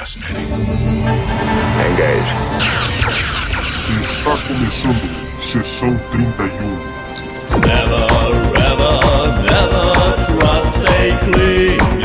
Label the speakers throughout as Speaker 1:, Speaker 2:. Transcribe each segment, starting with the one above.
Speaker 1: fascinating. Engage.
Speaker 2: Está começando Sessão 31.
Speaker 3: Never, ever, never trust a Klingon.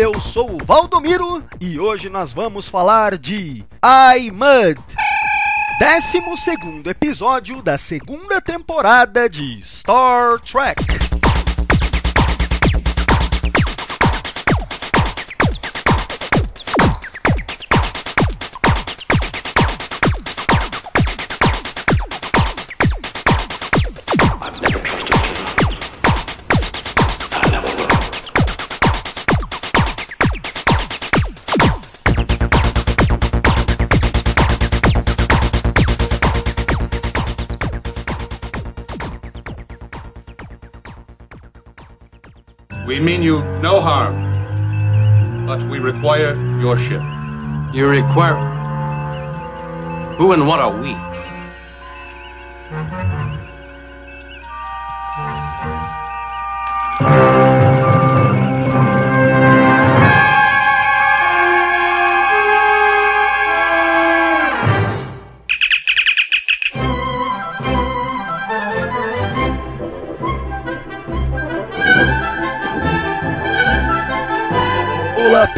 Speaker 4: Eu sou o Valdomiro e hoje nós vamos falar de I Mud. 12 episódio da segunda temporada de Star Trek.
Speaker 5: Require your ship.
Speaker 6: You require. Who and what are we?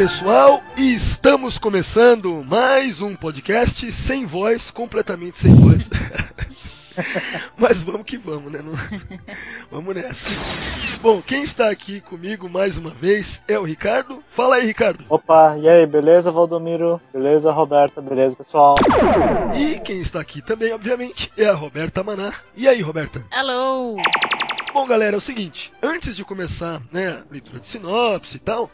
Speaker 4: Pessoal, e estamos começando mais um podcast sem voz, completamente sem voz. Mas vamos que vamos, né? Não- Vamos nessa. Bom, quem está aqui comigo mais uma vez é o Ricardo. Fala aí, Ricardo.
Speaker 7: Opa, e aí, beleza, Valdomiro? Beleza, Roberta? Beleza, pessoal?
Speaker 4: E quem está aqui também, obviamente, é a Roberta Maná. E aí, Roberta?
Speaker 8: Hello!
Speaker 4: Bom, galera, é o seguinte, antes de começar, né, a leitura de sinopse e tal,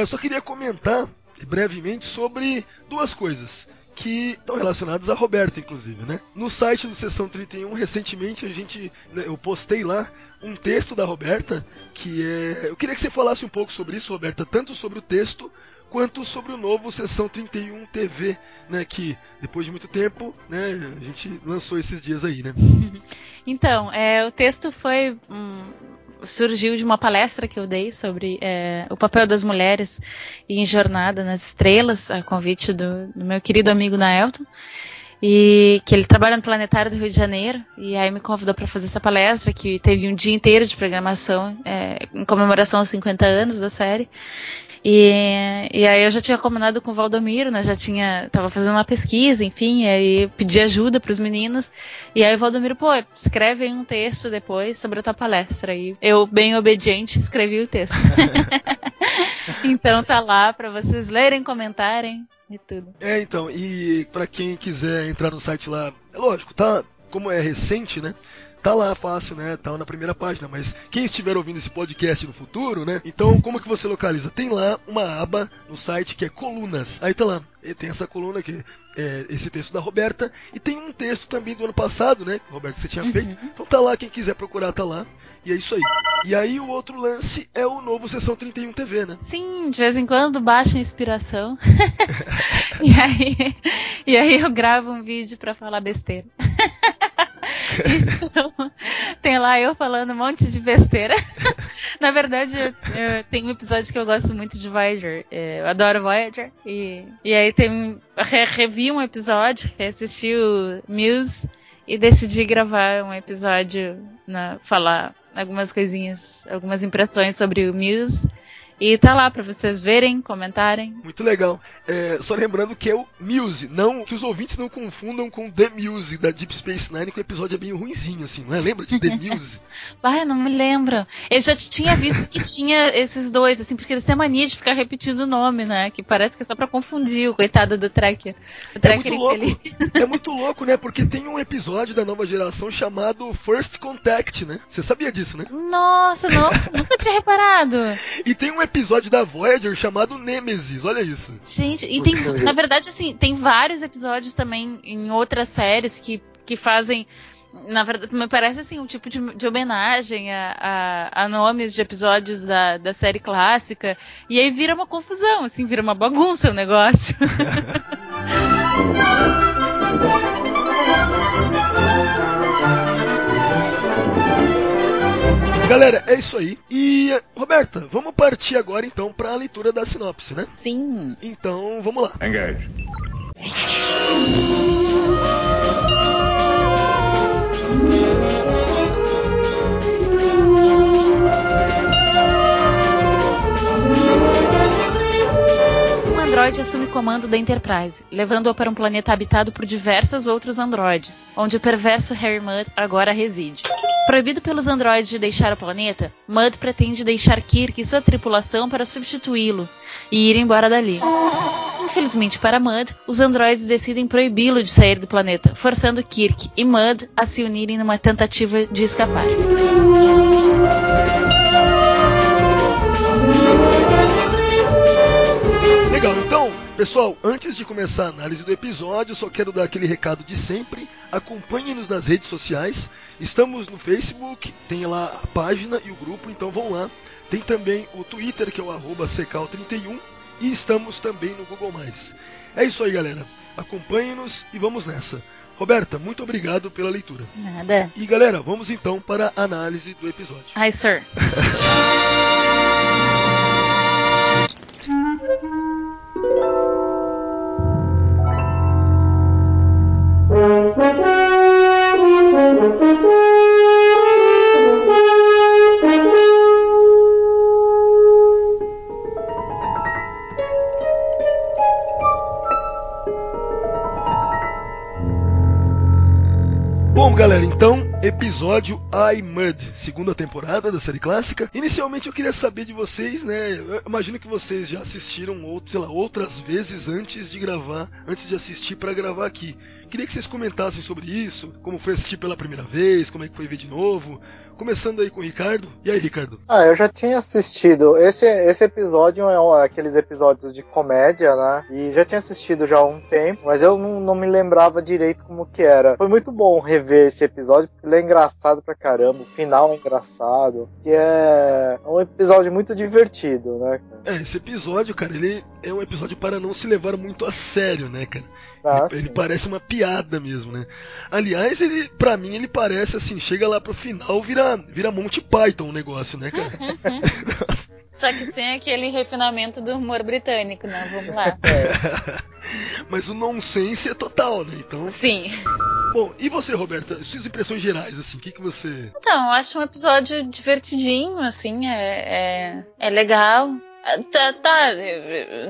Speaker 4: eu só queria comentar brevemente sobre duas coisas que estão relacionadas a Roberta, inclusive, né? No site do Sessão 31, recentemente a gente, né, eu postei lá um texto da Roberta que é, eu queria que você falasse um pouco sobre isso, Roberta, tanto sobre o texto quanto sobre o novo Sessão 31 TV, né, que depois de muito tempo, né, a gente lançou esses dias aí, né?
Speaker 8: Então, é, o texto foi. hum, surgiu de uma palestra que eu dei sobre é, o papel das mulheres em Jornada nas Estrelas, a convite do, do meu querido amigo Naelton. E que ele trabalha no Planetário do Rio de Janeiro, e aí me convidou para fazer essa palestra, que teve um dia inteiro de programação é, em comemoração aos 50 anos da série. E, e aí eu já tinha combinado com o Valdomiro, né? Já tinha. Tava fazendo uma pesquisa, enfim, e aí pedi ajuda pros meninos. E aí o Valdomiro, pô, escreve aí um texto depois sobre a tua palestra. E eu, bem obediente, escrevi o texto. então tá lá pra vocês lerem, comentarem e tudo.
Speaker 4: É, então, e pra quem quiser entrar no site lá, é lógico, tá, como é recente, né? Tá lá fácil, né? Tá na primeira página, mas quem estiver ouvindo esse podcast no futuro, né? Então, como que você localiza? Tem lá uma aba no site que é colunas. Aí tá lá, e tem essa coluna que é esse texto da Roberta e tem um texto também do ano passado, né? Roberta, você tinha feito. Então tá lá, quem quiser procurar tá lá. E é isso aí. E aí o outro lance é o novo Sessão 31 TV, né?
Speaker 8: Sim, de vez em quando baixa inspiração. e, aí, e aí eu gravo um vídeo pra falar besteira. Então, tem lá eu falando um monte de besteira. Na verdade, eu, eu- tem um episódio que eu gosto muito de Voyager. é, Eu adoro Voyager. E, e aí tem re, revi um episódio, assisti o Muse e decidi gravar um episódio, na, falar algumas coisinhas, algumas impressões sobre o Muse. E tá lá pra vocês verem, comentarem.
Speaker 4: Muito legal. É, só lembrando que é o Muse, não que os ouvintes não confundam com The Muse da Deep Space Nine, que o episódio é bem ruinzinho, assim, não é? Lembra de The Muse?
Speaker 8: Ai, não me lembro. Eu já tinha visto que tinha esses dois, assim, porque eles têm mania de ficar repetindo o nome, né? Que parece que é só pra confundir o coitado do Tracker. O
Speaker 4: É
Speaker 8: Tracker
Speaker 4: muito louco. É muito louco, né? Porque tem um episódio da nova geração chamado First Contact, né? Você sabia disso, né?
Speaker 8: Nossa, não, nunca tinha reparado.
Speaker 4: E tem um episódio da Voyager chamado Nemesis, olha isso.
Speaker 8: Gente, e tem, na verdade, assim, tem vários episódios também em outras séries que que fazem. Na verdade, me parece assim, um tipo de, de homenagem a, a, a nomes de episódios da, da série clássica. E aí vira uma confusão, assim, vira uma bagunça o negócio.
Speaker 4: Galera, é isso aí. E, Roberta, vamos partir agora então para a leitura da sinopse, né?
Speaker 8: Sim.
Speaker 4: Então, vamos lá.
Speaker 1: Engage.
Speaker 8: Androide assume comando da Enterprise, levando-a para um planeta habitado por diversos outros androides, onde o perverso Harry Mudd agora reside. Proibido pelos androides de deixar o planeta, Mudd pretende deixar Kirk e sua tripulação para substituí-lo e ir embora dali. Infelizmente para Mudd, os androides decidem proibi-lo de sair do planeta, forçando Kirk e Mudd a se unirem numa tentativa de escapar.
Speaker 4: Pessoal, antes de começar a análise do episódio, só quero dar aquele recado de sempre. Acompanhe-nos nas redes sociais. Estamos no Facebook, tem lá a página e o grupo, então vão lá. Tem também o Twitter, que é o arroba secal31, e estamos também no Google+. É isso aí, galera. Acompanhe-nos e vamos nessa. Roberta, muito obrigado pela leitura.
Speaker 8: Nada.
Speaker 4: E galera, vamos então para a análise do episódio.
Speaker 8: Hi, sir.
Speaker 4: Bom, galera, então, episódio I Mud, segunda temporada da série clássica. Inicialmente eu queria saber de vocês, né? Eu imagino que vocês já assistiram outro, sei lá, outras vezes antes de gravar, antes de assistir para gravar aqui. Queria que vocês comentassem sobre isso, como foi assistir pela primeira vez, como é que foi ver de novo. Começando aí com o Ricardo. E aí, Ricardo?
Speaker 7: Ah, eu já tinha assistido. Esse, esse episódio é um, aqueles episódios de comédia, né? E já tinha assistido já há um tempo, mas eu não, não me lembrava direito como que era. Foi muito bom rever esse episódio, porque ele é engraçado pra caramba. O final é engraçado. E é um episódio muito divertido, né? cara?
Speaker 4: É, esse episódio, cara, ele é um episódio para não se levar muito a sério, né, cara?
Speaker 7: Ah,
Speaker 4: ele, parece uma piada mesmo, né? Aliás, ele, para mim, ele parece assim, chega lá pro final, vira, vira Monty Python o negócio, né, cara?
Speaker 8: Só que sem aquele refinamento do humor britânico, né? Vamos lá.
Speaker 4: Mas o nonsense é total, né? Então,
Speaker 8: Sim.
Speaker 4: bom, e você, Roberta? Suas impressões gerais, assim, o que, que você.
Speaker 8: Então, eu acho um episódio divertidinho, assim, é, é, é legal. Tá, tá,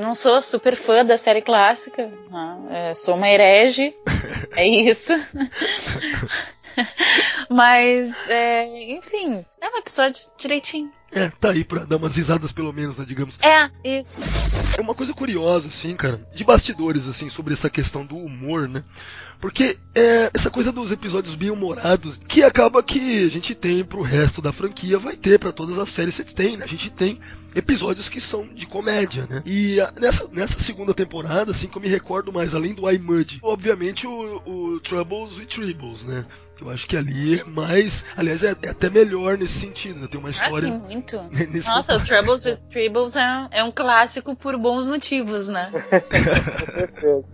Speaker 8: não sou super fã da série clássica, né? É, sou uma herege, é isso. Mas, é, enfim, é um episódio direitinho.
Speaker 4: É, tá aí pra dar umas risadas pelo menos, né, digamos.
Speaker 8: É, isso.
Speaker 4: É uma coisa curiosa, assim, cara, de bastidores, assim, sobre essa questão do humor, né? Porque é essa coisa dos episódios bem humorados, que acaba que a gente tem pro resto da franquia, vai ter pra todas as séries que tem, né? A gente tem episódios que são de comédia, né? E a- nessa, nessa segunda temporada, assim, que eu me recordo mais, além do I Mud, obviamente o, o Troubles e Tribbles, né? Eu acho que ali é mais. Aliás, é, é até melhor nesse sentido, né? Tem uma
Speaker 8: Ah,
Speaker 4: história.
Speaker 8: sim, muito.
Speaker 4: nesse
Speaker 8: Nossa, o Troubles with Tribbles é, é um clássico por bons motivos, né?
Speaker 7: Com certeza.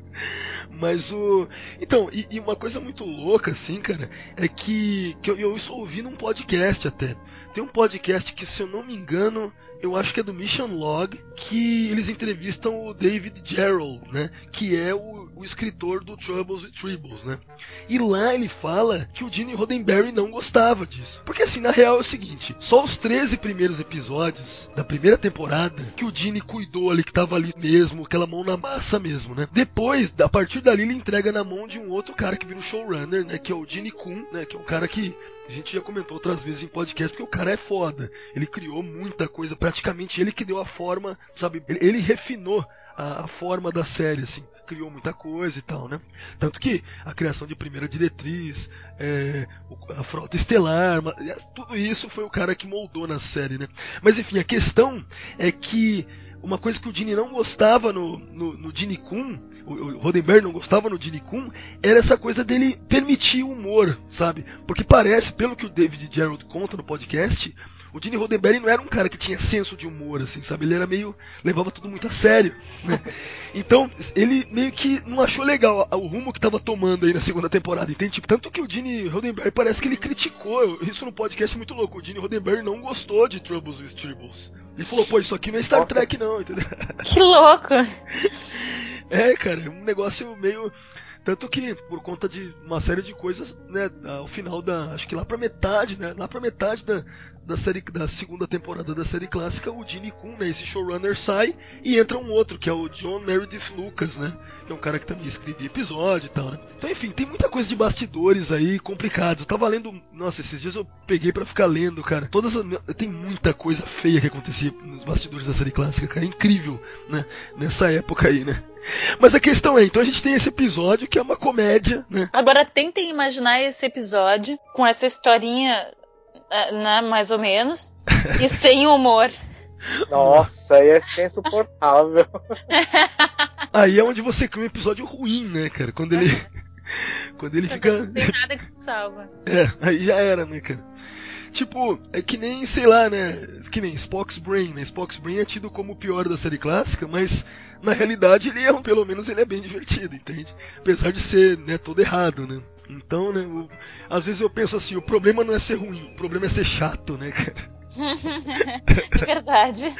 Speaker 4: Mas o. Então, e, e uma coisa muito louca, assim, cara, é que, que eu, eu isso ouvi num podcast até. Tem um podcast que, se eu não me engano, eu acho que é do Mission Log, que eles entrevistam o David Gerrold, né? Que é o, o escritor do Troubles and Tribbles, né? E lá ele fala que o Gene Roddenberry não gostava disso. Porque assim, na real é o seguinte, só os 13 primeiros episódios da primeira temporada que o Gene cuidou ali, que tava ali mesmo, aquela mão na massa mesmo, né? Depois, a partir dali, ele entrega na mão de um outro cara que vira um showrunner, né? Que é o Gene Kuhn, né? Que é um cara que a gente já comentou outras vezes em podcast porque o cara é foda. Ele criou muita coisa, praticamente ele que deu a forma, sabe? Ele, ele refinou a, a forma da série, assim. Criou muita coisa e tal, né? Tanto que a criação de primeira diretriz, é, a frota estelar, tudo isso foi o cara que moldou na série, né? Mas enfim, a questão é que uma coisa que o Dini não gostava no, no, no Dini Kun, o, Roddenberry não gostava no Gene Kun era essa coisa dele permitir o humor, sabe? Porque parece, pelo que o David Gerald conta no podcast, o Gene Roddenberry não era um cara que tinha senso de humor, assim, sabe? Ele era meio. levava tudo muito a sério, né? Então, ele meio que não achou legal o rumo que tava tomando aí na segunda temporada, entende? Tipo, tanto que o Gene Roddenberry parece que ele criticou isso no podcast muito louco. O Gene Roddenberry não gostou de Troubles with Tribbles. Ele falou, pô, isso aqui não é Star
Speaker 7: Nossa.
Speaker 4: Trek, não, entendeu?
Speaker 8: Que louco!
Speaker 4: É, cara, é um negócio meio. Tanto que, por conta de uma série de coisas, né, ao final da. Acho que lá pra metade, né? Lá pra metade da, da série da segunda temporada da série clássica, o Gene Kun, né, esse showrunner sai e entra um outro, que é o John Meredith Lucas, né? Que é um cara que também escrevia episódio e tal, né? Então, enfim, tem muita coisa de bastidores aí complicados. Eu tava lendo. Nossa, esses dias eu peguei pra ficar lendo, cara. Todas as, Tem muita coisa feia que acontecia nos bastidores da série clássica, cara. É incrível, né? Nessa época aí, né? Mas a questão é, então a gente tem esse episódio que é uma comédia, né?
Speaker 8: Agora tentem imaginar esse episódio com essa historinha, né, mais ou menos, e sem humor.
Speaker 7: Nossa, aí é insuportável.
Speaker 4: Aí é onde você cria um episódio ruim, né, cara? Quando ele. Quando ele fica.
Speaker 8: Não tem nada que te salva.
Speaker 4: É, aí já era, né, cara? Tipo, é que nem, sei lá, né? Que nem Spock's Brain, né? Spock's Brain é tido como o pior da série clássica, mas na realidade ele é, um- pelo menos ele é bem divertido, entende? Apesar de ser, né, todo errado, né? Então, né, o- às vezes eu penso assim, o problema não é ser ruim, o problema é ser chato, né, cara?
Speaker 8: É verdade.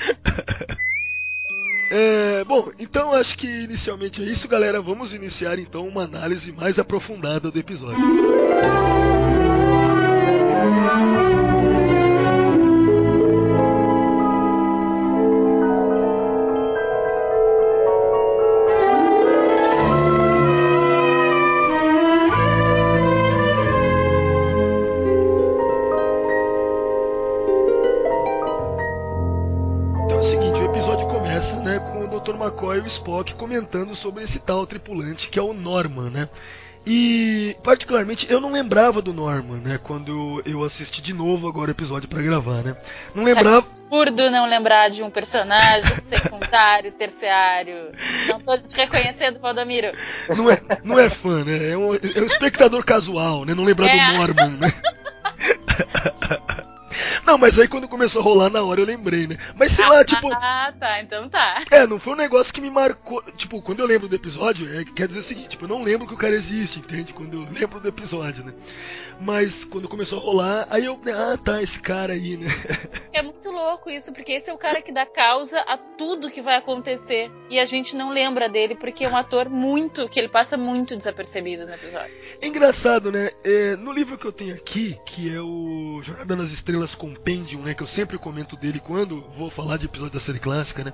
Speaker 4: É, bom, então acho que inicialmente é isso, galera. Vamos iniciar então uma análise mais aprofundada do episódio. McCoy e o Spock comentando sobre esse tal tripulante que é o Norman, né? E particularmente eu não lembrava do Norman, né, quando eu assisti de novo agora o episódio pra gravar, né? Não lembrava,
Speaker 8: Absurdo não lembrar de um personagem secundário, terciário. Não tô te reconhecendo, Valdomiro.
Speaker 4: não é, não é fã, né? É um, é um espectador casual, né? Não lembrar
Speaker 8: É.
Speaker 4: do Norman, né? Não, mas aí quando começou a rolar na hora eu lembrei, né? Mas sei lá, tipo,
Speaker 8: Ah, tá, então tá.
Speaker 4: É, não foi um negócio que me marcou. Tipo, quando eu lembro do episódio, é, quer dizer o seguinte, tipo, eu não lembro que o cara existe, entende? Quando eu lembro do episódio, né? Mas quando começou a rolar, aí eu. Ah, tá, esse cara aí, né?
Speaker 8: É muito louco isso, porque esse é o cara que dá causa a tudo que vai acontecer. E a gente não lembra dele, porque é um ator muito. que ele passa muito desapercebido no episódio.
Speaker 4: É engraçado, né? É, no livro que eu tenho aqui, que é o Jornada nas Estrelas Compendium, né? Que eu sempre comento dele quando vou falar de episódio da série clássica, né?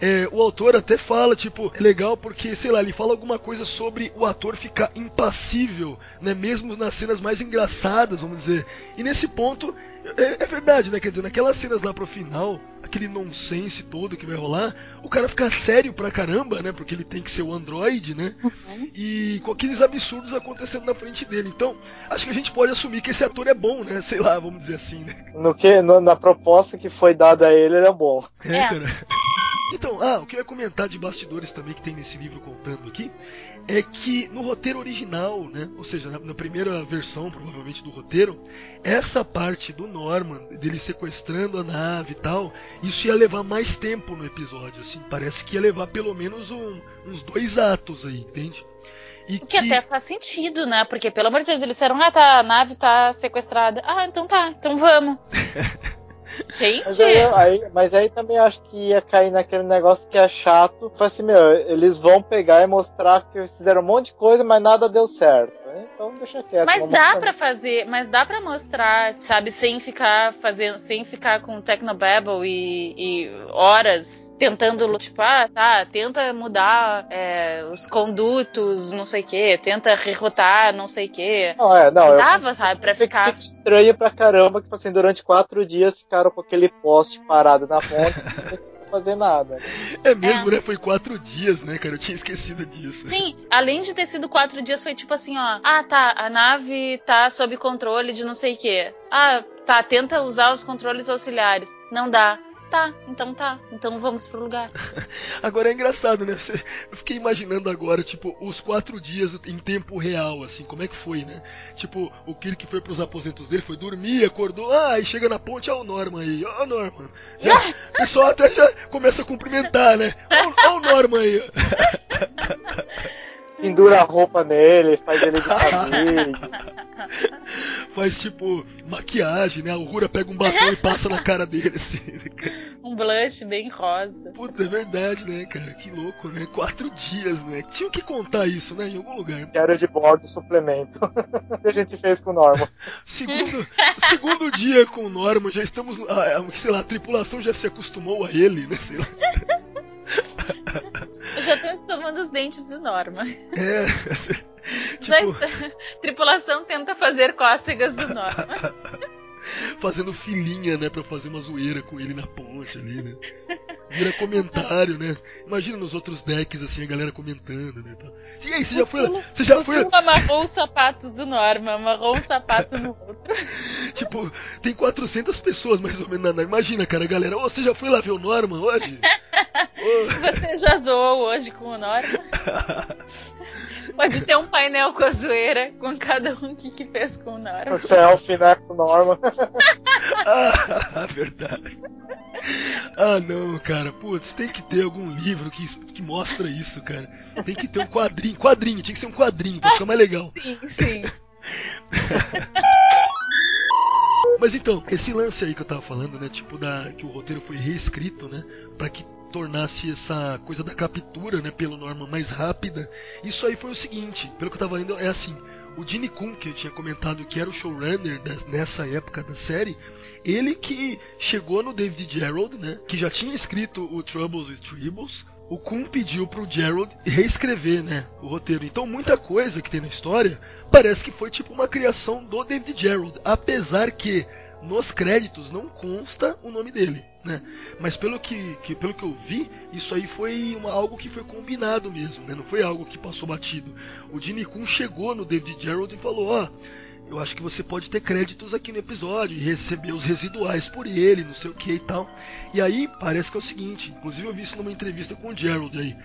Speaker 4: É, o autor até fala, tipo, é legal porque, sei lá, ele fala alguma coisa sobre o ator ficar impassível, né? Mesmo nas cenas mais engraçadas, vamos dizer. E nesse ponto, é, é verdade, né? Quer dizer, naquelas cenas lá pro final, aquele nonsense todo que vai rolar, o cara fica sério pra caramba, né? Porque ele tem que ser o androide, né? E com aqueles absurdos acontecendo na frente dele. Então, acho que a gente pode assumir que esse ator é bom, né? Sei lá, vamos dizer assim, né?
Speaker 7: No que, no- na proposta que foi dada a ele, ele é bom.
Speaker 4: É,
Speaker 8: É.
Speaker 4: cara. Então, ah, o que eu ia comentar de bastidores também que tem nesse livro contando aqui é que no roteiro original, né, ou seja, na, na primeira versão provavelmente do roteiro, essa parte do Norman, dele sequestrando a nave e tal, isso ia levar mais tempo no episódio, assim, parece que ia levar pelo menos um- uns dois atos aí, entende? E
Speaker 8: O que até faz sentido, né? Porque, pelo amor de Deus, eles disseram, ah, tá, a nave tá sequestrada. Ah, então tá, então vamos.
Speaker 7: Mas
Speaker 8: Gente,
Speaker 7: aí, aí- mas aí também acho que ia cair naquele negócio que é chato. Foi assim, meu, eles vão pegar e mostrar que fizeram um monte de coisa, mas nada deu certo. Né? Então deixa quieto.
Speaker 8: mas dá pra fazer, mas dá pra mostrar, sabe, sem ficar fazendo, sem ficar com Technobabble e, e horas tentando, tipo, ah, tá, tenta mudar é, os condutos, não sei o que, tenta derrotar, não sei o que.
Speaker 7: Não, é, não, eu
Speaker 8: Dava, sabe, pra ficar
Speaker 7: que estranho pra caramba, que tipo assim, durante quatro dias ficaram com aquele poste parado na ponte sem fazer nada.
Speaker 4: É mesmo, né? Foi quatro dias, né, cara? Eu tinha esquecido disso.
Speaker 8: Sim, além de ter sido quatro dias, foi tipo assim, ó. Ah, tá, a nave tá sob controle de não sei o quê. Ah, tá, tenta usar os controles auxiliares. Não dá. Tá, então tá, então vamos pro lugar.
Speaker 4: Agora é engraçado, né? Eu fiquei imaginando agora, tipo, os quatro dias em tempo real, assim, como é que foi, né? Tipo, o Kirk foi pros aposentos dele, foi dormir, acordou, ah, aí chega na ponte, ó o Norman aí, ó o Norman. Já, o pessoal até já começa a cumprimentar, né? Ó, ó o Norman aí.
Speaker 7: Pendura a roupa nele, faz ele de cabelo.
Speaker 4: Faz, tipo, maquiagem, né? A Uhura pega um batom e passa na cara dele, assim.
Speaker 8: Um blush bem rosa.
Speaker 4: Puta, é verdade, né, cara? Que louco, né? Quatro dias, né? Tinha que contar isso, né? Em algum lugar.
Speaker 7: Quero de bordo suplemento. que a gente fez com o Norman.
Speaker 4: Segundo, segundo dia com o Norman, já estamos. ah, ah, sei lá, a tripulação já se acostumou a ele, né? Sei lá.
Speaker 8: Eu já tô escovando os dentes do Norma.
Speaker 4: É.
Speaker 8: Já
Speaker 4: tipo,
Speaker 8: está... Tripulação tenta fazer cócegas do Norma.
Speaker 4: fazendo filinha, né? Pra fazer uma zoeira com ele na ponte ali, né? Vira comentário, né? Imagina nos outros decks, assim, a galera comentando, né? E aí, você já foi. lá- Você já
Speaker 8: o
Speaker 4: foi.
Speaker 8: Amarrou os sapatos do Norma, amarrou um sapato no outro.
Speaker 4: Tipo, tem 400 pessoas mais ou menos na. Imagina, cara, a galera. Ô, você já foi lá ver o Norman hoje?
Speaker 8: Você já zoou hoje com o Norma? Pode ter um painel com a zoeira, com cada um que, que fez com o Norma.
Speaker 7: Selfie, né, com o Norman.
Speaker 4: Ah, verdade. Ah, não, cara. Putz, tem que ter algum livro que, que mostra isso, cara. Tem que ter um quadrinho. Quadrinho, tinha que ser um quadrinho pra ficar mais legal.
Speaker 8: Sim, sim.
Speaker 4: Mas então, esse lance aí que eu tava falando, né? Tipo, da, que o roteiro foi reescrito, né? Pra que tornasse essa coisa da captura, né? Pelo Norman mais rápida. Isso aí foi o seguinte, pelo que eu tava lendo, é assim. O Gene Kun, que eu tinha comentado que era o showrunner das- nessa época da série, ele que chegou no David Gerrold, né? Que já tinha escrito o Troubles with Tribbles. O Kun pediu pro Gerald reescrever, né? O roteiro. Então muita coisa que tem na história parece que foi tipo uma criação do David Gerrold, apesar que nos créditos não consta o nome dele, né? Mas pelo que, que- pelo que eu vi, isso aí foi uma- algo que foi combinado mesmo, né? Não foi algo que passou batido. O Gene Kun chegou no David Gerrold e falou: ó, eu acho que você pode ter créditos aqui no episódio e receber os residuais por ele, não sei o que e tal. E aí parece que é o seguinte, inclusive eu vi isso numa entrevista com o Gerald aí,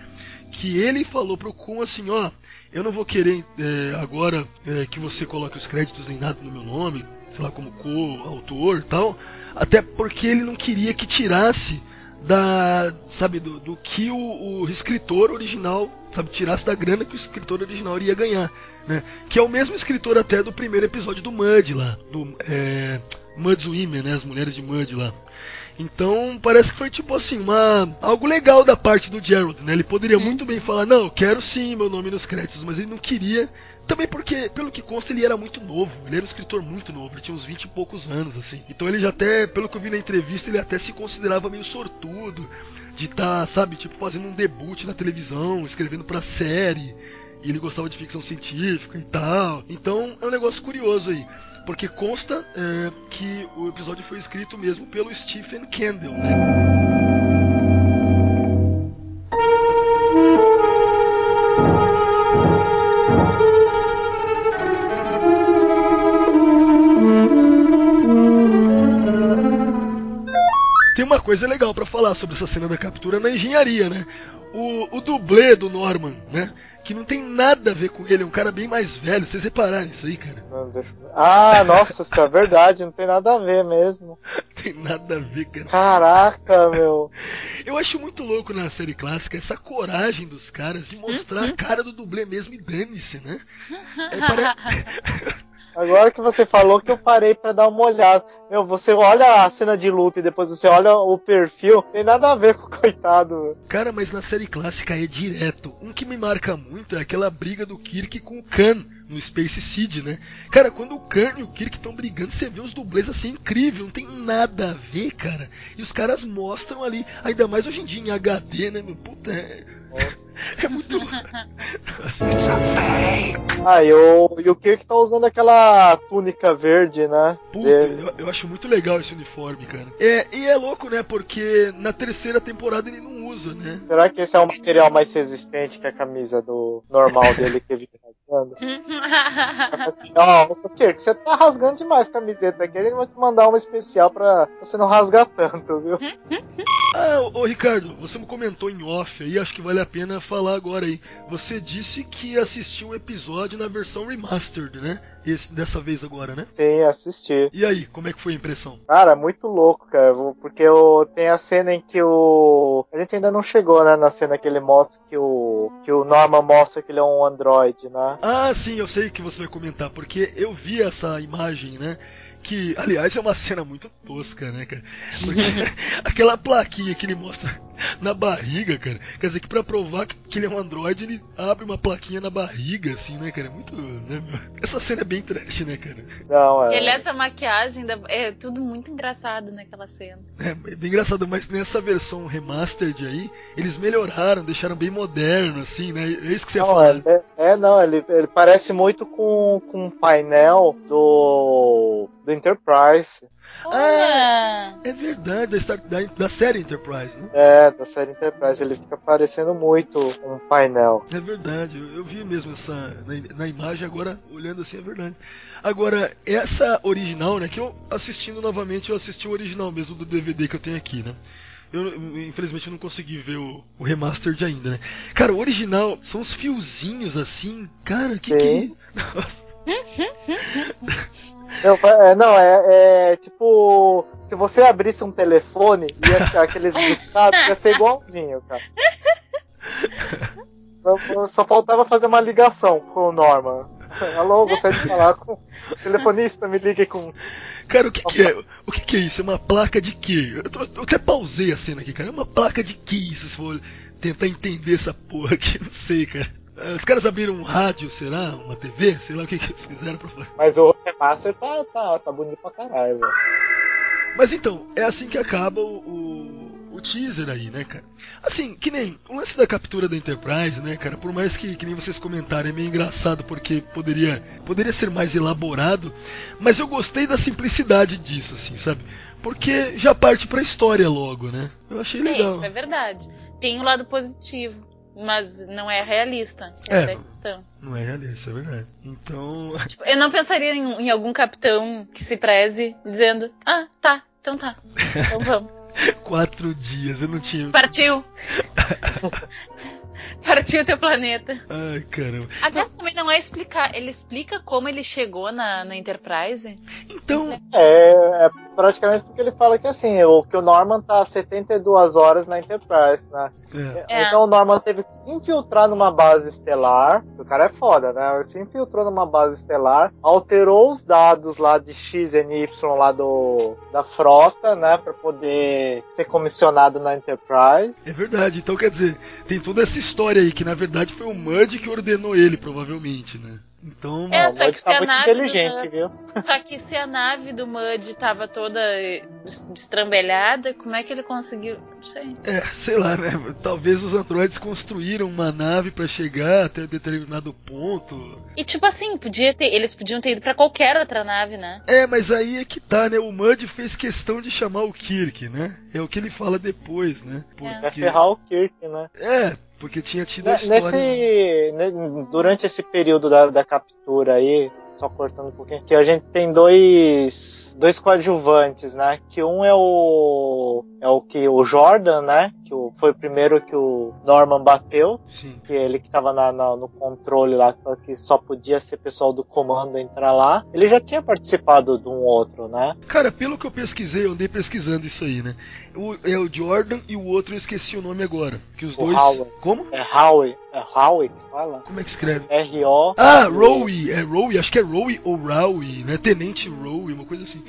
Speaker 4: que ele falou pro Kun assim, ó, eu não vou querer é, agora é, que você coloque os créditos nem nada no meu nome, sei lá, como co-autor e tal, até porque ele não queria que tirasse da, sabe, do, do que o, o escritor original, sabe, tirasse da grana que o escritor original iria ganhar, né? Que é o mesmo escritor até do primeiro episódio do Mud lá, do é, Mud's Women, né, as mulheres de Mud lá. Então parece que foi tipo assim, uma algo legal da parte do Gerald, né? Ele poderia muito bem falar, não, quero sim meu nome nos créditos, mas ele não queria. Também porque, pelo que consta, ele era muito novo. Ele era um escritor muito novo, ele tinha uns 20 e poucos anos, assim. Então ele já até, pelo que eu vi na entrevista, ele até se considerava meio sortudo de estar, sabe, tipo, fazendo um debut na televisão, escrevendo pra série. E ele gostava de ficção científica e tal. Então é um negócio curioso aí. Porque consta é, que o episódio foi escrito mesmo pelo Stephen Kendall, né? Coisa legal pra falar sobre essa cena da captura na engenharia, né? O, o dublê do Norman, né? Que não tem nada a ver com ele, é um cara bem mais velho. Vocês repararam isso aí, cara?
Speaker 7: Não, deixa. Ah, nossa, isso é verdade, não tem nada a ver mesmo.
Speaker 4: Não tem nada a ver, cara.
Speaker 7: Caraca, meu.
Speaker 4: Eu acho muito louco na série clássica essa coragem dos caras de mostrar a cara do dublê mesmo e dane-se, né? É, pare-
Speaker 7: Agora que você falou que eu parei pra dar uma olhada. Meu, você olha a cena de luta e depois você olha o perfil, tem nada a ver com o coitado.
Speaker 4: Cara, mas na série clássica é direto. Um que me marca muito é aquela briga do Kirk com o Khan no Space Seed, né? Cara, quando o Khan e o Kirk estão brigando, você vê os dublês assim, incrível, não tem nada a ver, cara. E os caras mostram ali, ainda mais hoje em dia em HD, né, meu? Puta, é, É muito.
Speaker 7: Ah, e o, e o Kirk tá usando aquela túnica verde, né?
Speaker 4: Puta,
Speaker 7: dele.
Speaker 4: eu, eu acho muito legal esse uniforme, cara. É, e é louco, né? Porque na terceira temporada ele não usa, né?
Speaker 7: Será que esse é um material mais resistente que a camisa do normal dele que ele vive rasgando? Assim, ó, ô, Kirk, você tá rasgando demais a camiseta aqui, ele vai te mandar uma especial pra você não rasgar tanto, viu?
Speaker 4: Ah, ô, ô, Ricardo, você me comentou em off aí, acho que vale a pena falar agora aí. Você disse que assistiu o episódio na versão remastered, né? Esse, dessa vez agora, né?
Speaker 7: Sim, assisti.
Speaker 4: E aí, como é que foi a impressão?
Speaker 7: Cara, muito louco, cara. Porque eu, tem a cena em que o. A gente ainda não chegou, né? Na cena que ele mostra que o. Que o Norman mostra que ele é um androide, né?
Speaker 4: Ah, sim, eu sei que você vai comentar, porque eu vi essa imagem, né? Que, aliás, é uma cena muito tosca, né, cara? Porque aquela plaquinha que ele mostra na barriga, cara. Quer dizer que pra provar que, que ele é um androide, ele abre uma plaquinha na barriga, assim, né, cara? É muito. Né? Essa cena é bem trash, né, cara?
Speaker 7: Não, é.
Speaker 8: Ele essa maquiagem, da- é tudo muito engraçado naquela cena.
Speaker 4: É bem engraçado, mas nessa versão remastered aí, eles melhoraram, deixaram bem moderno, assim, né? É isso que você
Speaker 7: Não,
Speaker 4: falar.
Speaker 7: é, é, não, ele, ele parece muito com, com o painel do. do Enterprise.
Speaker 8: Olha!
Speaker 4: É verdade, da, Star- da, da série Enterprise, né?
Speaker 7: É, da série Enterprise. Ele fica parecendo muito um painel.
Speaker 4: É verdade, eu, eu vi mesmo essa na, na imagem agora, olhando assim, é verdade. Agora, essa original, né, que eu assistindo novamente, eu assisti o original mesmo do DVD que eu tenho aqui, né? Eu, infelizmente, eu não consegui ver o, o remastered ainda, né? Cara, o original são os fiozinhos assim, cara, que que.
Speaker 7: Sim.
Speaker 4: Nossa,
Speaker 7: Não, é, não, é, é tipo. Se você abrisse um telefone ia aqueles listados, ia ser igualzinho, cara. Só- Só faltava fazer uma ligação com o Norman. Alô, gostaria de falar com o telefonista, me ligue com.
Speaker 4: cara, o que que é? O que que é isso? É uma placa de quê? Eu, tô- eu até pausei a cena aqui, cara. É uma placa de que isso? Se for tentar entender essa porra aqui, não sei, cara. Ah, Os caras abriram um rádio, será? Uma TV? Sei lá o que, que eles fizeram pra falar.
Speaker 7: Mas o remaster tá, tá, tá bonito pra caralho, velho.
Speaker 4: Mas então, é assim que acaba o, o, o teaser aí, né, cara? Assim, que nem o lance da captura da Enterprise, né, cara? Por mais que, que nem vocês comentaram, é meio engraçado porque poderia, poderia ser mais elaborado, mas eu gostei da simplicidade disso, assim, sabe? Porque já parte pra história logo, né? Eu achei
Speaker 8: É,
Speaker 4: legal.
Speaker 8: isso é verdade. Tem o lado positivo, mas não é realista. Essa
Speaker 4: É.
Speaker 8: é, a questão.
Speaker 4: Não é realista, é verdade. Então.
Speaker 8: Tipo, eu não pensaria em, em algum capitão que se preze dizendo: Ah, tá, então tá. Então vamos.
Speaker 4: Quatro dias, eu não tinha.
Speaker 8: Partiu! Partiu teu planeta.
Speaker 4: Ai, caramba.
Speaker 8: Aliás, também não é explicar. Ele explica como ele chegou na, na Enterprise?
Speaker 4: Então,
Speaker 7: É, é praticamente porque ele fala que assim, o, que o Norman tá 72 horas na Enterprise, né?
Speaker 4: é,
Speaker 8: É.
Speaker 7: Então o Norman teve que se infiltrar numa base estelar. O cara é foda, né? Ele se infiltrou numa base estelar, alterou os dados lá de X e Y lá do, da frota, né? Pra poder ser comissionado na Enterprise.
Speaker 4: é verdade. Então, quer dizer, tem toda essa história aí, que na verdade foi o Mud que ordenou ele, provavelmente, né? Então.
Speaker 8: É,
Speaker 7: o
Speaker 8: só
Speaker 7: Mud
Speaker 8: que se
Speaker 7: tá
Speaker 8: a
Speaker 7: muito
Speaker 8: nave do
Speaker 7: inteligente,
Speaker 8: Mud-
Speaker 7: viu?
Speaker 8: Só que se a nave do Mud tava toda destrambelhada, como é que ele conseguiu? Não sei.
Speaker 4: É, sei lá, né? Talvez os androides construíram uma nave pra chegar até um determinado ponto.
Speaker 8: E tipo assim, podia ter, eles podiam ter ido pra qualquer outra nave, né?
Speaker 4: É, mas aí é que tá, né? O Mud fez questão de chamar o Kirk, né? É o que ele fala depois, né?
Speaker 7: É
Speaker 4: Porque...
Speaker 7: ferrar o Kirk, né?
Speaker 4: É, porque tinha tido a história.
Speaker 7: Nesse, ne- durante esse período da, da captura aí, só cortando um pouquinho, que a gente tem dois, dois coadjuvantes, né? Que um é o é o que o Jordan, né? Que o- foi o primeiro que o Norman bateu,
Speaker 4: Sim.
Speaker 7: que ele que tava na- na- no controle lá, que só podia ser pessoal do comando entrar lá. Ele já tinha participado de um outro, né?
Speaker 4: Cara, pelo que eu pesquisei, eu andei pesquisando isso aí, né? O, é o Jordan e o outro eu esqueci o nome agora. Que os
Speaker 7: O
Speaker 4: dois.
Speaker 7: Howard.
Speaker 4: Como?
Speaker 7: É Howie, é Howie que fala?
Speaker 4: Como é que escreve?
Speaker 7: R-O.
Speaker 4: Ah, Rowie, é Rowie, acho que é Rowie ou Rowie, né? Tenente Rowie, uma coisa assim.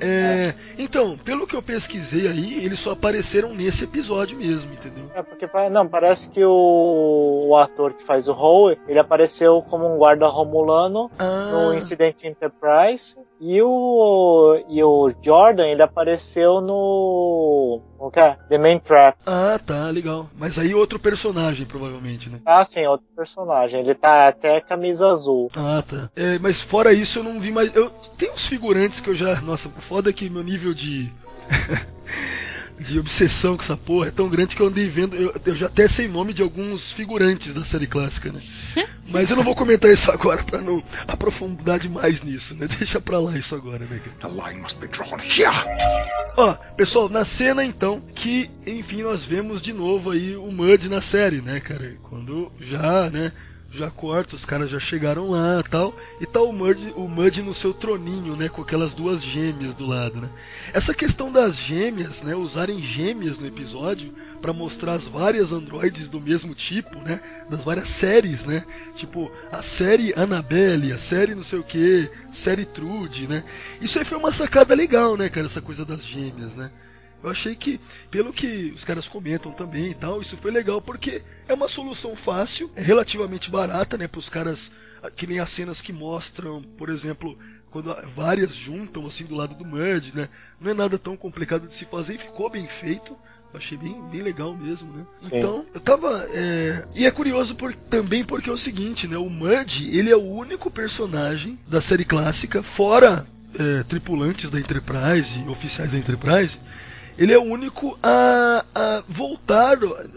Speaker 4: É, Então, pelo que eu pesquisei aí, eles só apareceram nesse episódio mesmo, entendeu?
Speaker 7: É porque não, parece que o, o ator que faz o Howe, ele apareceu como um guarda romulano no
Speaker 4: Ah,
Speaker 7: Incident Enterprise e o e o Jordan, ele apareceu no como que é? The Main Trap.
Speaker 4: ah, tá, legal. Mas aí outro personagem, provavelmente, né?
Speaker 7: Ah, sim, outro personagem. Ele tá até camisa azul.
Speaker 4: Ah, tá. É, mas fora isso eu não vi mais. Eu tem uns figurantes que eu já. Nossa, foda que meu nível de. de obsessão com essa porra é tão grande que eu andei vendo. Eu, eu já até sei nome de alguns figurantes da série clássica, né? Mas eu não vou comentar isso agora pra não aprofundar demais nisso, né? Deixa pra lá isso agora, né?
Speaker 1: The line must be drawn here.
Speaker 4: Ó, pessoal, na cena então que, enfim, nós vemos de novo aí o Mud na série, né, cara? Quando já, né, já corta, os caras já chegaram lá tal, e tá o Mud, o Mud no seu troninho, né, com aquelas duas gêmeas do lado, né? Essa questão das gêmeas, né, usarem gêmeas no episódio pra mostrar as várias androides do mesmo tipo, né, das várias séries, né? Tipo, a série Annabelle, a série não sei o que, série Trude, né? Isso aí foi uma sacada legal, né, cara, essa coisa das gêmeas, né? Eu achei que, pelo que os caras comentam também e tal, isso foi legal porque é uma solução fácil, é relativamente barata, né, para os caras, ah, que nem as cenas que mostram, por exemplo, quando várias juntam assim do lado do Mud, né? Não é nada tão complicado de se fazer e ficou bem feito. Eu achei bem, bem legal mesmo, né?
Speaker 7: Sim.
Speaker 4: Então, eu tava. é, E é curioso por... também porque é o seguinte, né? O Mud, ele é o único personagem da série clássica, fora é, tripulantes da Enterprise e oficiais da Enterprise, ele é o único a, a voltar,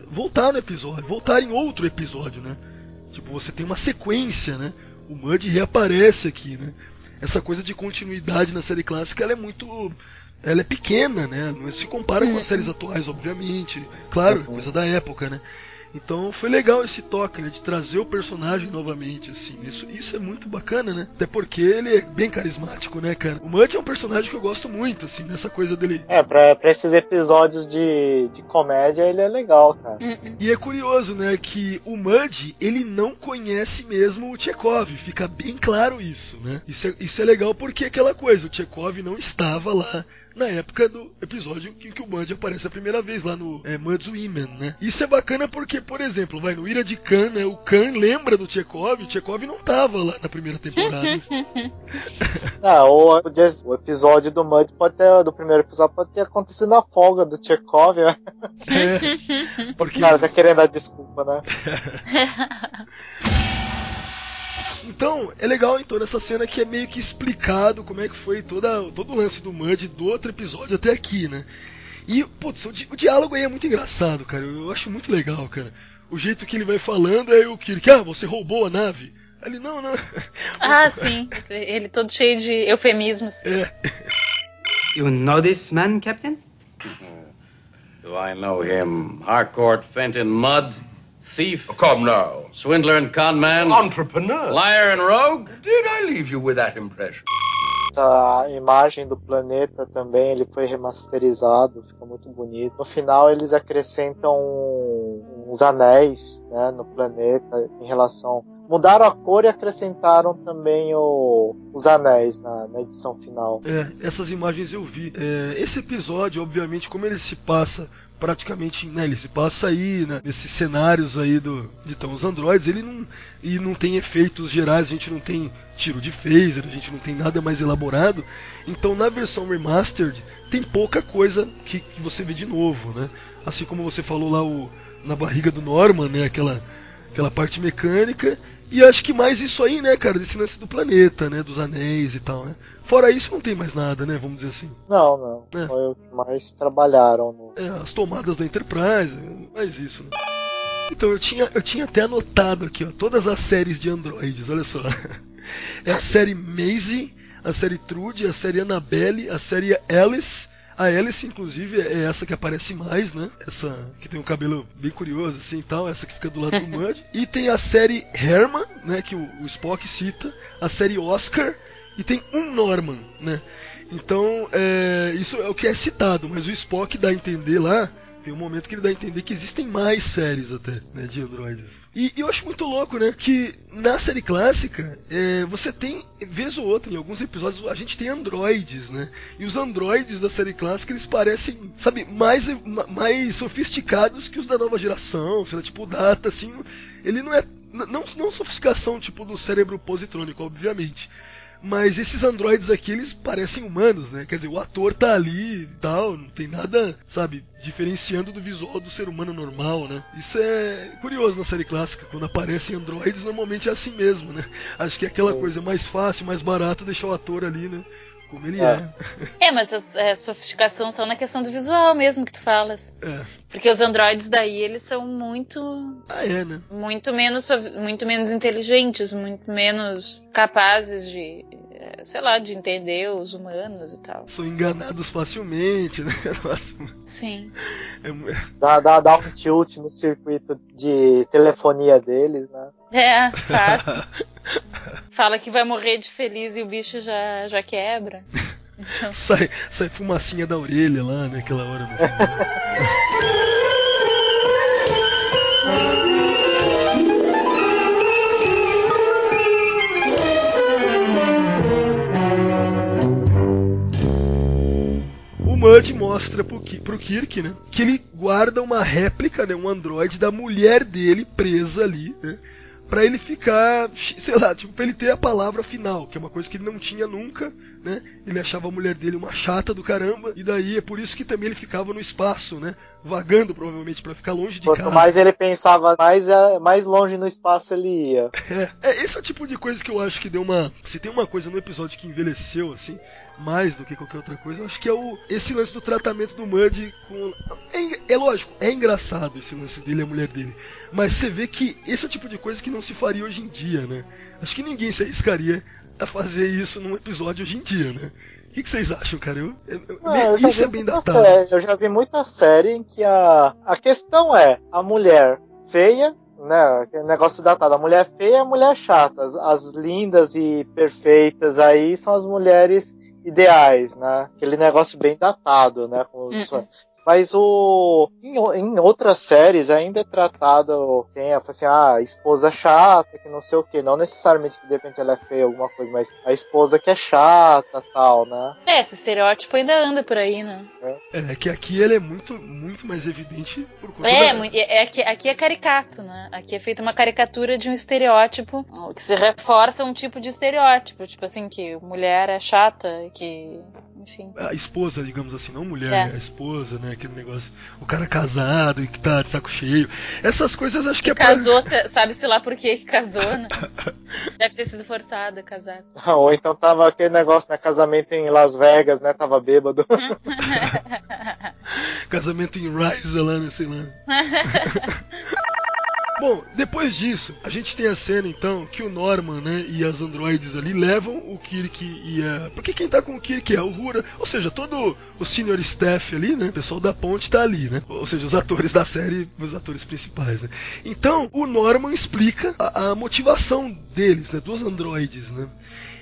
Speaker 4: voltar no episódio, voltar em outro episódio, né? Tipo, você tem uma sequência, né? O Mud reaparece aqui, né? Essa coisa de continuidade na série clássica, ela é muito ela é pequena, né? Não se compara com as séries atuais, obviamente. Claro, coisa da época, né? Então foi legal esse toque, né? De trazer o personagem novamente, assim. Isso, isso é muito bacana, né? Até porque ele é bem carismático, né, cara? O Mud é um personagem que eu gosto muito, assim, nessa coisa dele.
Speaker 7: É, pra, pra esses episódios de, de comédia ele é legal, cara.
Speaker 4: E é curioso, né, que o Mud, ele não conhece mesmo o Chekhov, fica bem claro isso, né? Isso é, isso é legal porque é aquela coisa, o Chekhov não estava lá na época do episódio em que o Mud aparece a primeira vez lá no é, Mud's Women, né? Isso é bacana porque, por exemplo, vai no Ira de Khan, né? O Khan lembra do Chekhov, o Chekhov não tava lá na primeira temporada.
Speaker 7: Ah, ou o episódio do Mud pode ter, do primeiro episódio pode ter acontecido na folga do Chekhov, né?
Speaker 4: é,
Speaker 7: Os
Speaker 4: porque
Speaker 7: caras tá querendo dar desculpa, né?
Speaker 4: Então, é legal então nessa cena que é meio que explicado como é que foi toda, todo o lance do Mud do outro episódio até aqui, né? E, putz, o, di- o diálogo aí é muito engraçado, cara. Eu acho muito legal, cara. O jeito que ele vai falando é o Kirk, ah, você roubou a nave. Ele, não, não.
Speaker 8: Ah, sim. Ele todo cheio de eufemismos.
Speaker 4: É,
Speaker 6: You know this man, Captain?
Speaker 9: Do I know him? Harcourt, Fenton, Mud, thief,
Speaker 5: Come now.
Speaker 9: swindler and con man,
Speaker 5: Entrepreneur.
Speaker 9: liar and rogue?
Speaker 5: Did I leave you with that impression?
Speaker 7: A imagem do planeta também ele foi remasterizado, fica muito bonito. No final eles acrescentam uns anéis né, no planeta em relação. Mudaram a cor e acrescentaram também o- os anéis na, na edição final.
Speaker 4: é, essas imagens eu vi. É, esse episódio, obviamente, como ele se passa praticamente, né, ele se passa aí, né, nesses cenários aí do, então, os androides, ele não, e não tem efeitos gerais, a gente não tem tiro de phaser, a gente não tem nada mais elaborado, então na versão remastered tem pouca coisa que, que você vê de novo, né, assim como você falou lá o, na barriga do Norman, né, aquela, aquela parte mecânica, e acho que mais isso aí, né, cara, desse lance do planeta, né, dos anéis e tal, né. Fora isso não tem mais nada, né, vamos dizer assim.
Speaker 7: Não, não.
Speaker 4: É.
Speaker 7: Foi o que mais trabalharam no.
Speaker 4: É, as tomadas da Enterprise, mais isso. Né? Então eu tinha, eu tinha até anotado aqui, ó, todas as séries de androides, olha só. É a série Maisie, a série Trude, a série Annabelle, a série Alice. A Alice, inclusive, é essa que aparece mais, né? Essa que tem um cabelo bem curioso, assim e tal, essa que fica do lado do Mud. E tem a série Herman, né? Que o, o Spock cita. A série Oscar. E tem um Norman, né? Então, é, isso é o que é citado, mas o Spock dá a entender lá Tem um momento que ele dá a entender que existem mais séries até, né, de androides. E, e eu acho muito louco, né, que na série clássica, é, você tem, vez ou outra, em alguns episódios, a gente tem androides, né? E os androides da série clássica, eles parecem, sabe, mais, mais sofisticados que os da nova geração, sei lá, tipo, o Data, assim, ele não é, não, não sofisticação, tipo, do cérebro positrônico, obviamente, mas esses androides aqui, eles parecem humanos, né? Quer dizer, o ator tá ali e tal, não tem nada, sabe, diferenciando do visual do ser humano normal, né? Isso é curioso na série clássica, quando aparecem androides, normalmente é assim mesmo, né? Acho que é aquela coisa mais fácil, mais barata deixar o ator ali, né? Como ele é.
Speaker 8: É, é mas a, é, sofisticação só na questão do visual mesmo que tu falas. É. Porque os androides daí, eles são muito.
Speaker 4: Ah, é, né?
Speaker 8: Muito menos, muito menos inteligentes, muito menos capazes de. É, sei lá, de entender os humanos e tal.
Speaker 4: São enganados facilmente, né?
Speaker 8: Nossa. Sim.
Speaker 7: É... Dá, dá, dá um tilt no circuito de telefonia deles, né?
Speaker 8: É, fácil. Fala que vai morrer de feliz e o bicho já, já quebra.
Speaker 4: Então... sai, sai fumacinha da orelha lá, né? Aquela hora no final. o Mud mostra pro, pro Kirk, né? Que ele guarda uma réplica, né? Um androide da mulher dele presa ali, né? Para ele ficar, sei lá, tipo, pra ele ter a palavra final, que é uma coisa que ele não tinha nunca, né? Ele achava a mulher dele uma chata do caramba, e daí é por isso que também ele ficava no espaço, né? Vagando, provavelmente, para ficar longe de
Speaker 7: Quanto
Speaker 4: casa.
Speaker 7: Quanto mais ele pensava, mais, é, mais longe no espaço ele ia.
Speaker 4: É, é, esse é o tipo de coisa que eu acho que deu uma. Se tem uma coisa no episódio que envelheceu, assim, mais do que qualquer outra coisa, eu acho que é o, esse lance do tratamento do Mud com. É, é lógico, é engraçado esse lance dele e a mulher dele. Mas você vê que esse é o tipo de coisa que não se faria hoje em dia, né? Acho que ninguém se arriscaria a fazer isso num episódio hoje em dia, né? O que, que vocês acham, cara? Eu, eu,
Speaker 7: eu isso é bem datado. Série, eu já vi muita série em que a, a questão é a mulher feia, né? Negócio datado. A mulher feia é a mulher chata. As, as lindas e perfeitas aí são as mulheres ideais, né? Aquele negócio bem datado, né? Como uh -uh. Mas o em, em, outras séries ainda é tratado quem é assim, ah, a esposa chata, que não sei o que. Não necessariamente que de repente ela é feia alguma coisa, mas a esposa que é chata tal, né?
Speaker 8: É, esse estereótipo ainda anda por aí, né?
Speaker 4: É, é que aqui ele é muito, muito mais evidente por conta
Speaker 8: é,
Speaker 4: da...
Speaker 8: é, é, aqui, aqui é caricato, né? Aqui é feita uma caricatura de um estereótipo que se reforça um tipo de estereótipo. Tipo assim, que mulher é chata, que enfim.
Speaker 4: A esposa, digamos assim, não mulher, é. a esposa, né? Aquele negócio. O cara casado e que tá de saco cheio. Essas coisas acho que, que é
Speaker 8: casou, pra... sabe-se lá por que casou, né? Deve ter sido forçado a casar.
Speaker 7: Ou então tava aquele negócio, né? Casamento em Las Vegas, né? Tava bêbado.
Speaker 4: casamento em Rise lá, né? Sei lá. Bom, depois disso, a gente tem a cena então que o Norman, né, e as androides ali levam o Kirk e a. Porque quem tá com o Kirk é o Hura, ou seja, todo o senior staff ali, né, o pessoal da ponte tá ali, né, ou seja, os atores da série, os atores principais, né. Então, o Norman explica a, a motivação deles, né, dos androides, né.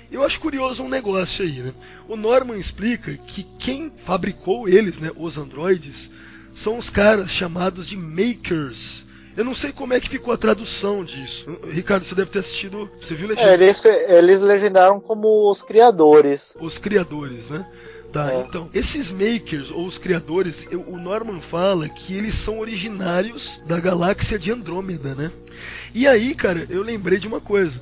Speaker 4: Eu acho curioso um negócio aí, né? O Norman explica que quem fabricou eles, né, os androides, são os caras chamados de makers eu não sei como é que ficou a tradução disso. Ricardo, você deve ter assistido. Você viu
Speaker 7: legenda? É, eles, eles legendaram como os criadores.
Speaker 4: Os criadores, né? Tá, é. então, esses makers ou os criadores, eu, o Norman fala que eles são originários da galáxia de Andrômeda, né? E aí, cara, eu lembrei de uma coisa,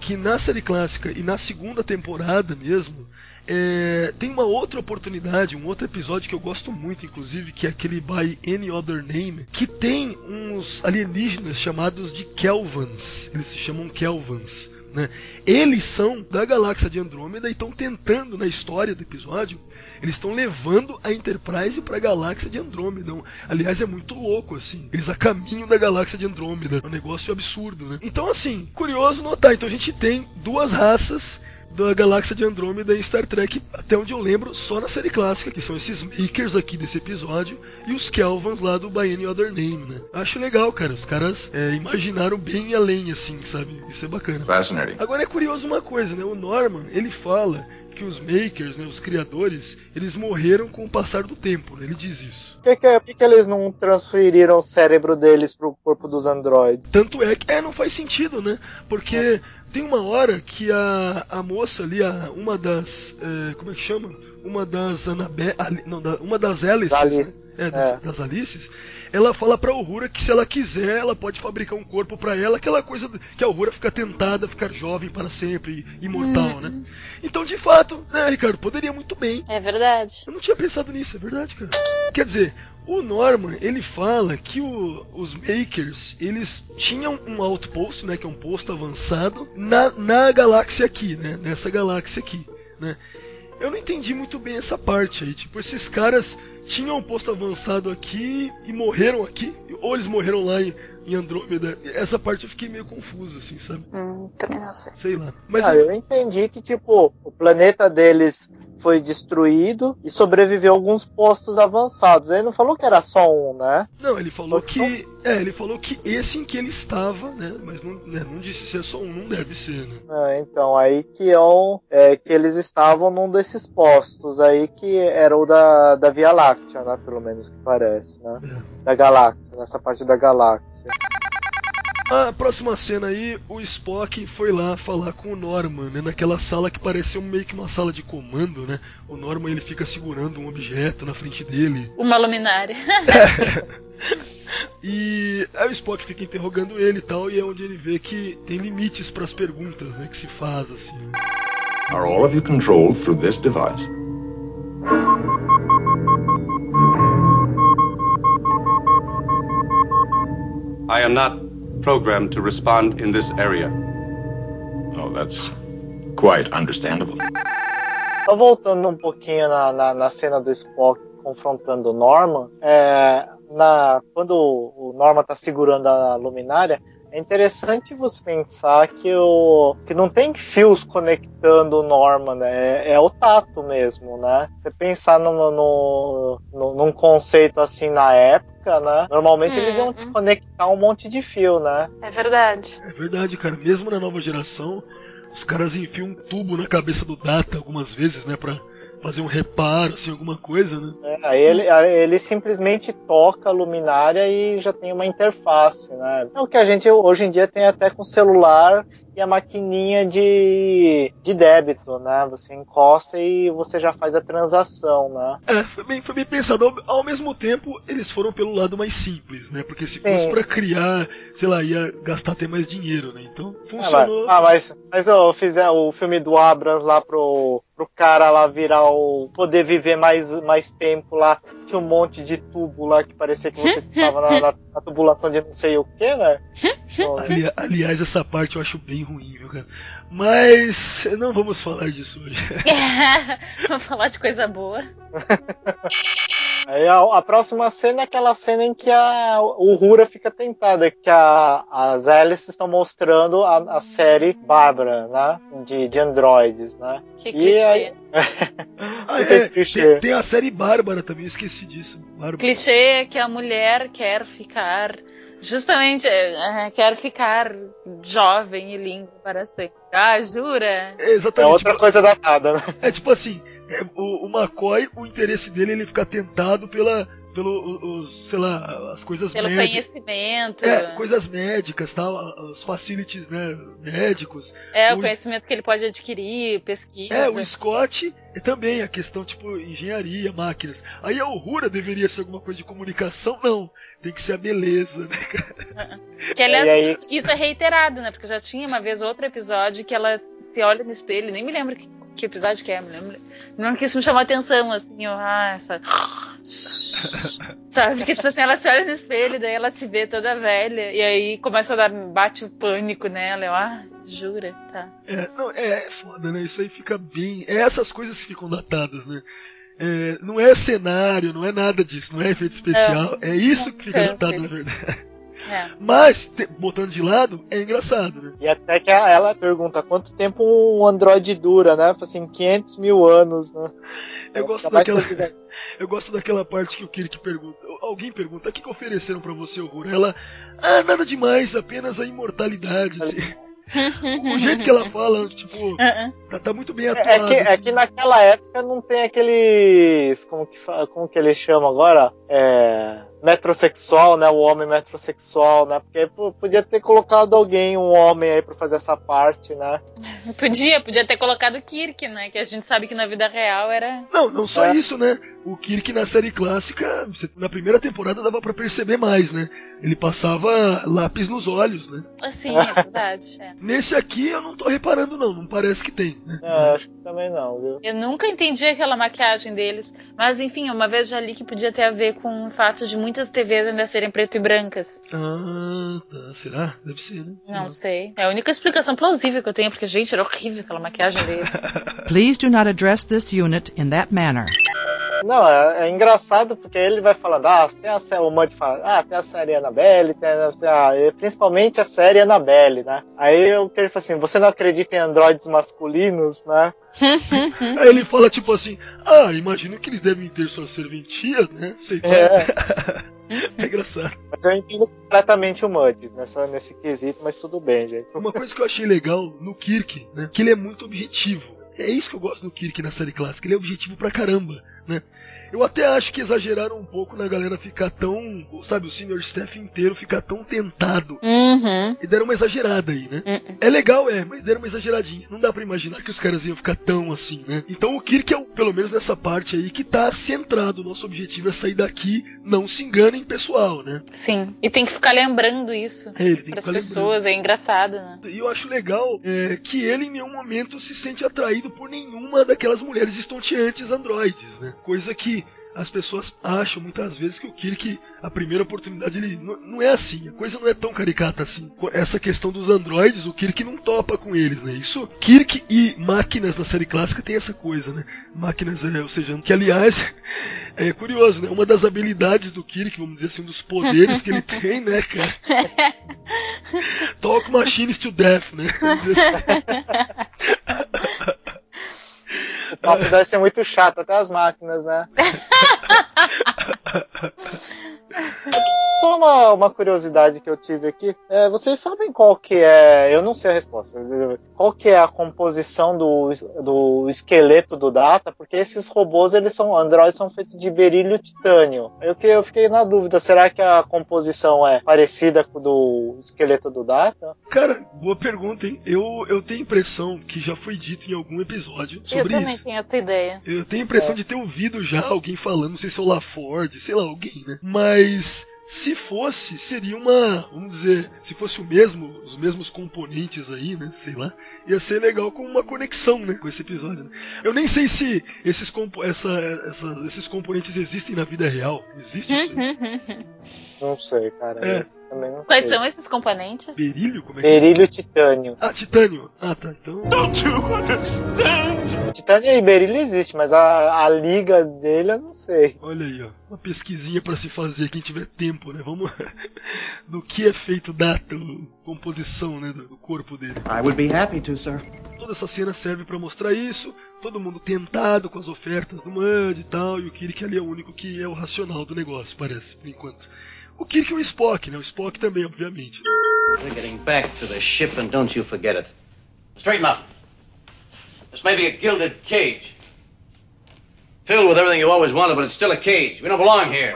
Speaker 4: que na série clássica e na segunda temporada mesmo, é, tem uma outra oportunidade, um outro episódio que eu gosto muito, inclusive, que é aquele By Any Other Name, que tem uns alienígenas chamados de Kelvans. Eles se chamam Kelvans. Né? Eles são da galáxia de Andrômeda e estão tentando, na história do episódio, eles estão levando a Enterprise para a galáxia de Andrômeda. Aliás, é muito louco, assim. Eles a caminho da galáxia de Andrômeda. É um negócio absurdo, né? Então, assim, curioso notar. Então, a gente tem duas raças da galáxia de Andrômeda em Star Trek, até onde eu lembro, só na série clássica, que são esses makers aqui desse episódio e os Kelvans lá do By Any Other Name, né? Acho legal, cara. Os caras é, imaginaram bem além, assim, sabe? Isso é bacana.
Speaker 1: Fascinating.
Speaker 4: Agora é curioso uma coisa, né? O Norman, ele fala que os makers, né, os criadores, eles morreram com o passar do tempo, né? Ele diz isso.
Speaker 7: Por que, que, que que eles não transferiram o cérebro deles pro corpo dos androides?
Speaker 4: Tanto é que é, não faz sentido, né? Porque tem uma hora que a, a moça ali, a, uma das. é, como é que chama? Uma das Anabe, Ali- não, da- uma das Alices,
Speaker 7: Da Alice.
Speaker 4: né? É, das,
Speaker 7: É.
Speaker 4: das Alices, ela fala pra Uhura que se ela quiser, ela pode fabricar um corpo pra ela, aquela coisa que a Uhura fica tentada a ficar jovem para sempre, imortal, né? Então, de fato, né, Ricardo, poderia muito bem.
Speaker 8: É verdade.
Speaker 4: Eu não tinha pensado nisso, é verdade, cara. Quer dizer, o Norman, ele fala que o- os Makers, eles tinham um outpost, né, que é um posto avançado, na, na galáxia aqui, né, nessa galáxia aqui, né. Eu não entendi muito bem essa parte aí, tipo, esses caras tinham um posto avançado aqui e morreram aqui, ou eles morreram lá em, em Andrômeda. Essa parte eu fiquei meio confuso, assim, sabe?
Speaker 8: Hum, também não sei.
Speaker 4: Sei lá. Mas
Speaker 7: Ah, eu entendi que, tipo, o planeta deles foi destruído e sobreviveu alguns postos avançados. Ele não falou que era só um, né?
Speaker 4: Não, ele falou
Speaker 7: Só
Speaker 4: que. É, ele falou que esse em que ele estava, né? Mas não, né, não disse se é só um, não deve ser, né?
Speaker 7: Ah, então, aí que, é um, é, que eles estavam num desses postos aí que era o da, da Via Láctea, né? Pelo menos que parece, né? Da galáxia, nessa parte da galáxia.
Speaker 4: A próxima cena aí, o Spock foi lá falar com o Norman, né? Naquela sala que parecia meio que uma sala de comando, né? O Norman ele fica segurando um objeto na frente dele.
Speaker 8: Uma luminária.
Speaker 4: E aí o Spock fica interrogando ele e tal, e é onde ele vê que tem limites para as perguntas, né? Que se faz assim.
Speaker 1: Are all of you controlled through this device?
Speaker 5: I am not programmed to respond in this area.
Speaker 1: Oh, that's quite understandable.
Speaker 7: Só voltando um pouquinho na, na, na cena do Spock confrontando o Norman, é, na, quando o Norman tá segurando a luminária, é interessante você pensar que, o, que não tem fios conectando o Norman, né? É, é o tato mesmo, né? Você pensar no, no, no- num conceito assim na época, né? Normalmente eles iam
Speaker 8: Uhum.
Speaker 7: conectar um monte de fio, né?
Speaker 8: É verdade.
Speaker 4: É verdade, cara. Mesmo na nova geração, os caras enfiam um tubo na cabeça do Data algumas vezes, né? Pra fazer um reparo, assim, alguma coisa, né?
Speaker 7: É, aí ele, aí ele simplesmente toca a luminária e já tem uma interface, né? É o que a gente hoje em dia tem até com celular e a maquininha de, de débito, né? Você encosta e você já faz a transação, né?
Speaker 4: É, foi bem, foi bem pensado. Ao, ao mesmo tempo, eles foram pelo lado mais simples, né? Porque se fosse pra criar, sei lá, ia gastar até mais dinheiro, né? Então,
Speaker 7: Ah,
Speaker 4: funcionou.
Speaker 7: mas, ah, mas, mas eu fizer o filme do Abrams lá pro, pro cara lá virar o. poder viver mais, mais tempo lá. Tinha um monte de tubo lá que parecia que você tava na, na- na tubulação de não sei o que, né?
Speaker 4: Ali- aliás, essa parte eu acho bem ruim, viu, cara? Mas não vamos falar disso hoje.
Speaker 8: Vamos falar de coisa boa.
Speaker 7: Aí a, a próxima cena é aquela cena em que a, o Hura fica tentada, que a, as Alice estão mostrando a, a série Bárbara, né? De, de androides, né?
Speaker 8: Que
Speaker 7: E
Speaker 8: clichê.
Speaker 7: aí-
Speaker 4: Ah, é,
Speaker 7: clichê.
Speaker 4: tem, tem a série Bárbara também, esqueci disso. Bárbara.
Speaker 8: Clichê é que a mulher quer ficar. Justamente, é, quer ficar jovem e linda para sempre. Ah, jura?
Speaker 4: É,
Speaker 7: É
Speaker 4: exatamente.
Speaker 7: outra coisa datada, né?
Speaker 4: É tipo assim, é, o, o McCoy, o interesse dele é ele ficar tentado pela, pelo, os, sei lá, as coisas
Speaker 8: Pelo
Speaker 4: médicas.
Speaker 8: conhecimento.
Speaker 4: É, coisas médicas, tal, os facilities, né, médicos.
Speaker 8: É, o
Speaker 4: o-
Speaker 8: conhecimento que ele pode adquirir, pesquisa.
Speaker 4: É, o Scott é também a questão, tipo, engenharia, máquinas. Aí a Uhura deveria ser alguma coisa de comunicação? Não. Tem que ser a beleza, né, cara?
Speaker 8: Que aliás,
Speaker 7: E aí-
Speaker 8: isso, isso é reiterado, né? Porque já tinha uma vez outro episódio que ela se olha no espelho, nem me lembro que, que episódio que é, me lembro. Me lembro que isso me chamou a atenção, assim, eu, ah, essa. Sabe? Porque, tipo assim, ela se olha no espelho, daí ela se vê toda velha, e aí começa a dar, bate o pânico nela, eu, ah, jura, tá.
Speaker 4: É, não, é, é foda, né? Isso aí fica bem. É essas coisas que ficam datadas, né? É, não é cenário, não é nada disso, não é efeito especial. É, isso que fica
Speaker 8: É,
Speaker 4: datado, na verdade.
Speaker 8: É.
Speaker 4: Mas, te- botando de lado, é engraçado, né?
Speaker 7: E até que ela pergunta quanto tempo um androide dura, né? Fala Assim, 500 mil anos, né?
Speaker 4: Eu gosto
Speaker 7: Fica mais
Speaker 4: daquela. Eu gosto daquela parte que o Kirk pergunta. Alguém pergunta, o que, que ofereceram pra você, Aurora? Ela, ah, nada demais, apenas a imortalidade. Assim. o jeito que ela fala, tipo,
Speaker 8: Uh-uh.
Speaker 4: tá, tá muito bem
Speaker 7: É
Speaker 4: atuado.
Speaker 7: que, é
Speaker 4: assim.
Speaker 7: que naquela época não tem aqueles. Como que, como que eles chamam agora? É. Metrosexual, né? O homem metrosexual, né? Porque podia ter colocado alguém, um homem aí pra fazer essa parte, né?
Speaker 8: Podia, podia ter colocado Kirk, né? Que a gente sabe que na vida real era.
Speaker 4: Não, não só
Speaker 7: É.
Speaker 4: isso, né? O Kirk na série clássica, na primeira temporada dava pra perceber mais, né? Ele passava lápis nos olhos, né?
Speaker 8: Assim, é verdade. é.
Speaker 4: Nesse aqui eu não tô reparando, não. Não parece que tem, né?
Speaker 7: É, acho que também não, viu?
Speaker 8: Eu nunca entendi aquela maquiagem deles, mas enfim, uma vez já li que podia ter a ver com o fato de muitas TVs ainda serem preto e brancas.
Speaker 4: Ah, tá. Será? Deve ser, né?
Speaker 8: Não sei. É a única explicação plausível que eu tenho, porque, gente, era horrível aquela maquiagem deles.
Speaker 10: Please do not address this unit in that manner.
Speaker 7: Não, é, é engraçado porque ele vai falando, ah, tem a o Mud fala, ah, tem a série Annabelle, tem a, principalmente a série Annabelle, né? Aí o que ele fala assim, você não acredita em androides masculinos, né?
Speaker 4: Aí ele fala tipo assim: Ah, imagino que eles devem ter sua serventia, né? Sei.
Speaker 7: É.
Speaker 4: É engraçado.
Speaker 7: Mas eu entendo completamente o Mud nessa, nesse quesito, mas tudo bem, gente.
Speaker 4: Uma coisa que eu achei legal no Kirk, né? Que ele é muito objetivo. É isso que eu gosto do Kirk na série clássica. Ele é objetivo pra caramba, né? Eu até acho que exageraram um pouco na galera ficar tão, sabe, o senior staff inteiro ficar tão tentado.
Speaker 8: Uhum.
Speaker 4: E deram uma exagerada aí, né?
Speaker 8: Uhum.
Speaker 4: É legal, é, mas deram uma exageradinha. Não dá pra imaginar que os caras iam ficar tão assim, né? Então o Kirk é, o- pelo menos nessa parte aí, que tá centrado. Nosso objetivo é sair daqui, não se enganem, pessoal, né?
Speaker 8: Sim. E tem que ficar lembrando isso
Speaker 4: É, ele tem
Speaker 8: para
Speaker 4: que
Speaker 8: as
Speaker 4: ficar
Speaker 8: pessoas, é engraçado, né?
Speaker 4: E eu acho legal é, que ele em nenhum momento se sente atraído por nenhuma daquelas mulheres estonteantes androides, né? Coisa que as pessoas acham muitas vezes que o Kirk, a primeira oportunidade, ele não, não é assim, a coisa não é tão caricata assim. Essa questão dos androides, o Kirk não topa com eles, né? Isso, Kirk e máquinas na série clássica tem essa coisa, né? Máquinas, é, ou seja, que aliás é curioso, né? Uma das habilidades do Kirk, vamos dizer assim, um dos poderes que ele tem, né, cara? Talk machines to death, né? Vamos dizer assim.
Speaker 7: O papo deve ser muito chato, até as máquinas, né? Só uma, uma curiosidade que eu tive aqui. É, vocês sabem qual que é. Eu não sei a resposta. Qual que é a composição do, do esqueleto do Data? Porque esses robôs, eles são. Androids são feitos de berílio titânio. Eu, que- eu fiquei na dúvida, será que a composição é parecida com do esqueleto do Data?
Speaker 4: Cara, boa pergunta, hein? Eu, eu tenho a impressão que já foi dito em algum episódio sobre isso.
Speaker 8: Tenho essa ideia.
Speaker 4: Eu tenho a impressão de ter ouvido já alguém falando, não sei se é o LaFord, sei lá, alguém, né? Mas se fosse, seria uma, vamos dizer, se fosse o mesmo, os mesmos componentes aí, né? Sei lá, ia ser legal com uma conexão, né? Com esse episódio. Né? Eu nem sei se esses, compo essa, essa- esses componentes existem na vida real. Existe isso?
Speaker 7: Não sei, cara.
Speaker 4: É.
Speaker 7: Também não
Speaker 8: Quais
Speaker 7: sei.
Speaker 8: são esses componentes?
Speaker 4: Berílio? Como é que é?
Speaker 7: Berílio titânio.
Speaker 4: Ah, titânio. Ah, tá. Então.
Speaker 7: Titânio e berílio existe, mas a, a liga dele eu não sei.
Speaker 4: Olha aí, ó. Uma pesquisinha pra se fazer quem tiver tempo, né? Vamos. do que é feito data, composição, né? Do corpo dele.
Speaker 10: I would be happy to, sir.
Speaker 4: Toda essa cena serve pra mostrar isso. Todo mundo tentado com as ofertas do Mud e tal. E o Kirk ali é o único que é o racional do negócio, parece, por enquanto. O Kirk e o Spock, né? O Spock também, obviamente.
Speaker 9: We're getting back to the ship, and don't you forget it. Straighten up. This may be a gilded cage. Filled with everything you always wanted, but it's still a cage. We don't belong here.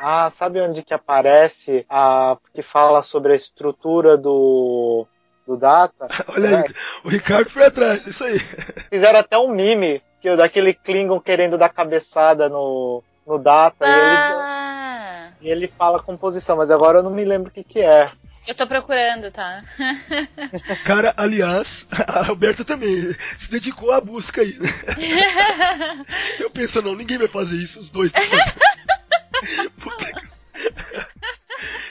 Speaker 7: Ah, sabe onde que aparece a que fala sobre a estrutura do do Data?
Speaker 4: Olha aí, o Ricardo foi atrás, isso aí.
Speaker 7: Fizeram até um meme que o daquele Klingon querendo dar cabeçada no no Data
Speaker 8: Ah,
Speaker 7: e ele e ele fala composição, mas agora eu não me lembro o que que é.
Speaker 8: Eu tô procurando, tá?
Speaker 4: Cara, aliás, a Roberta também se dedicou à busca aí, né? Eu penso, não, ninguém vai fazer isso, os dois. estão fazendo. Puta que-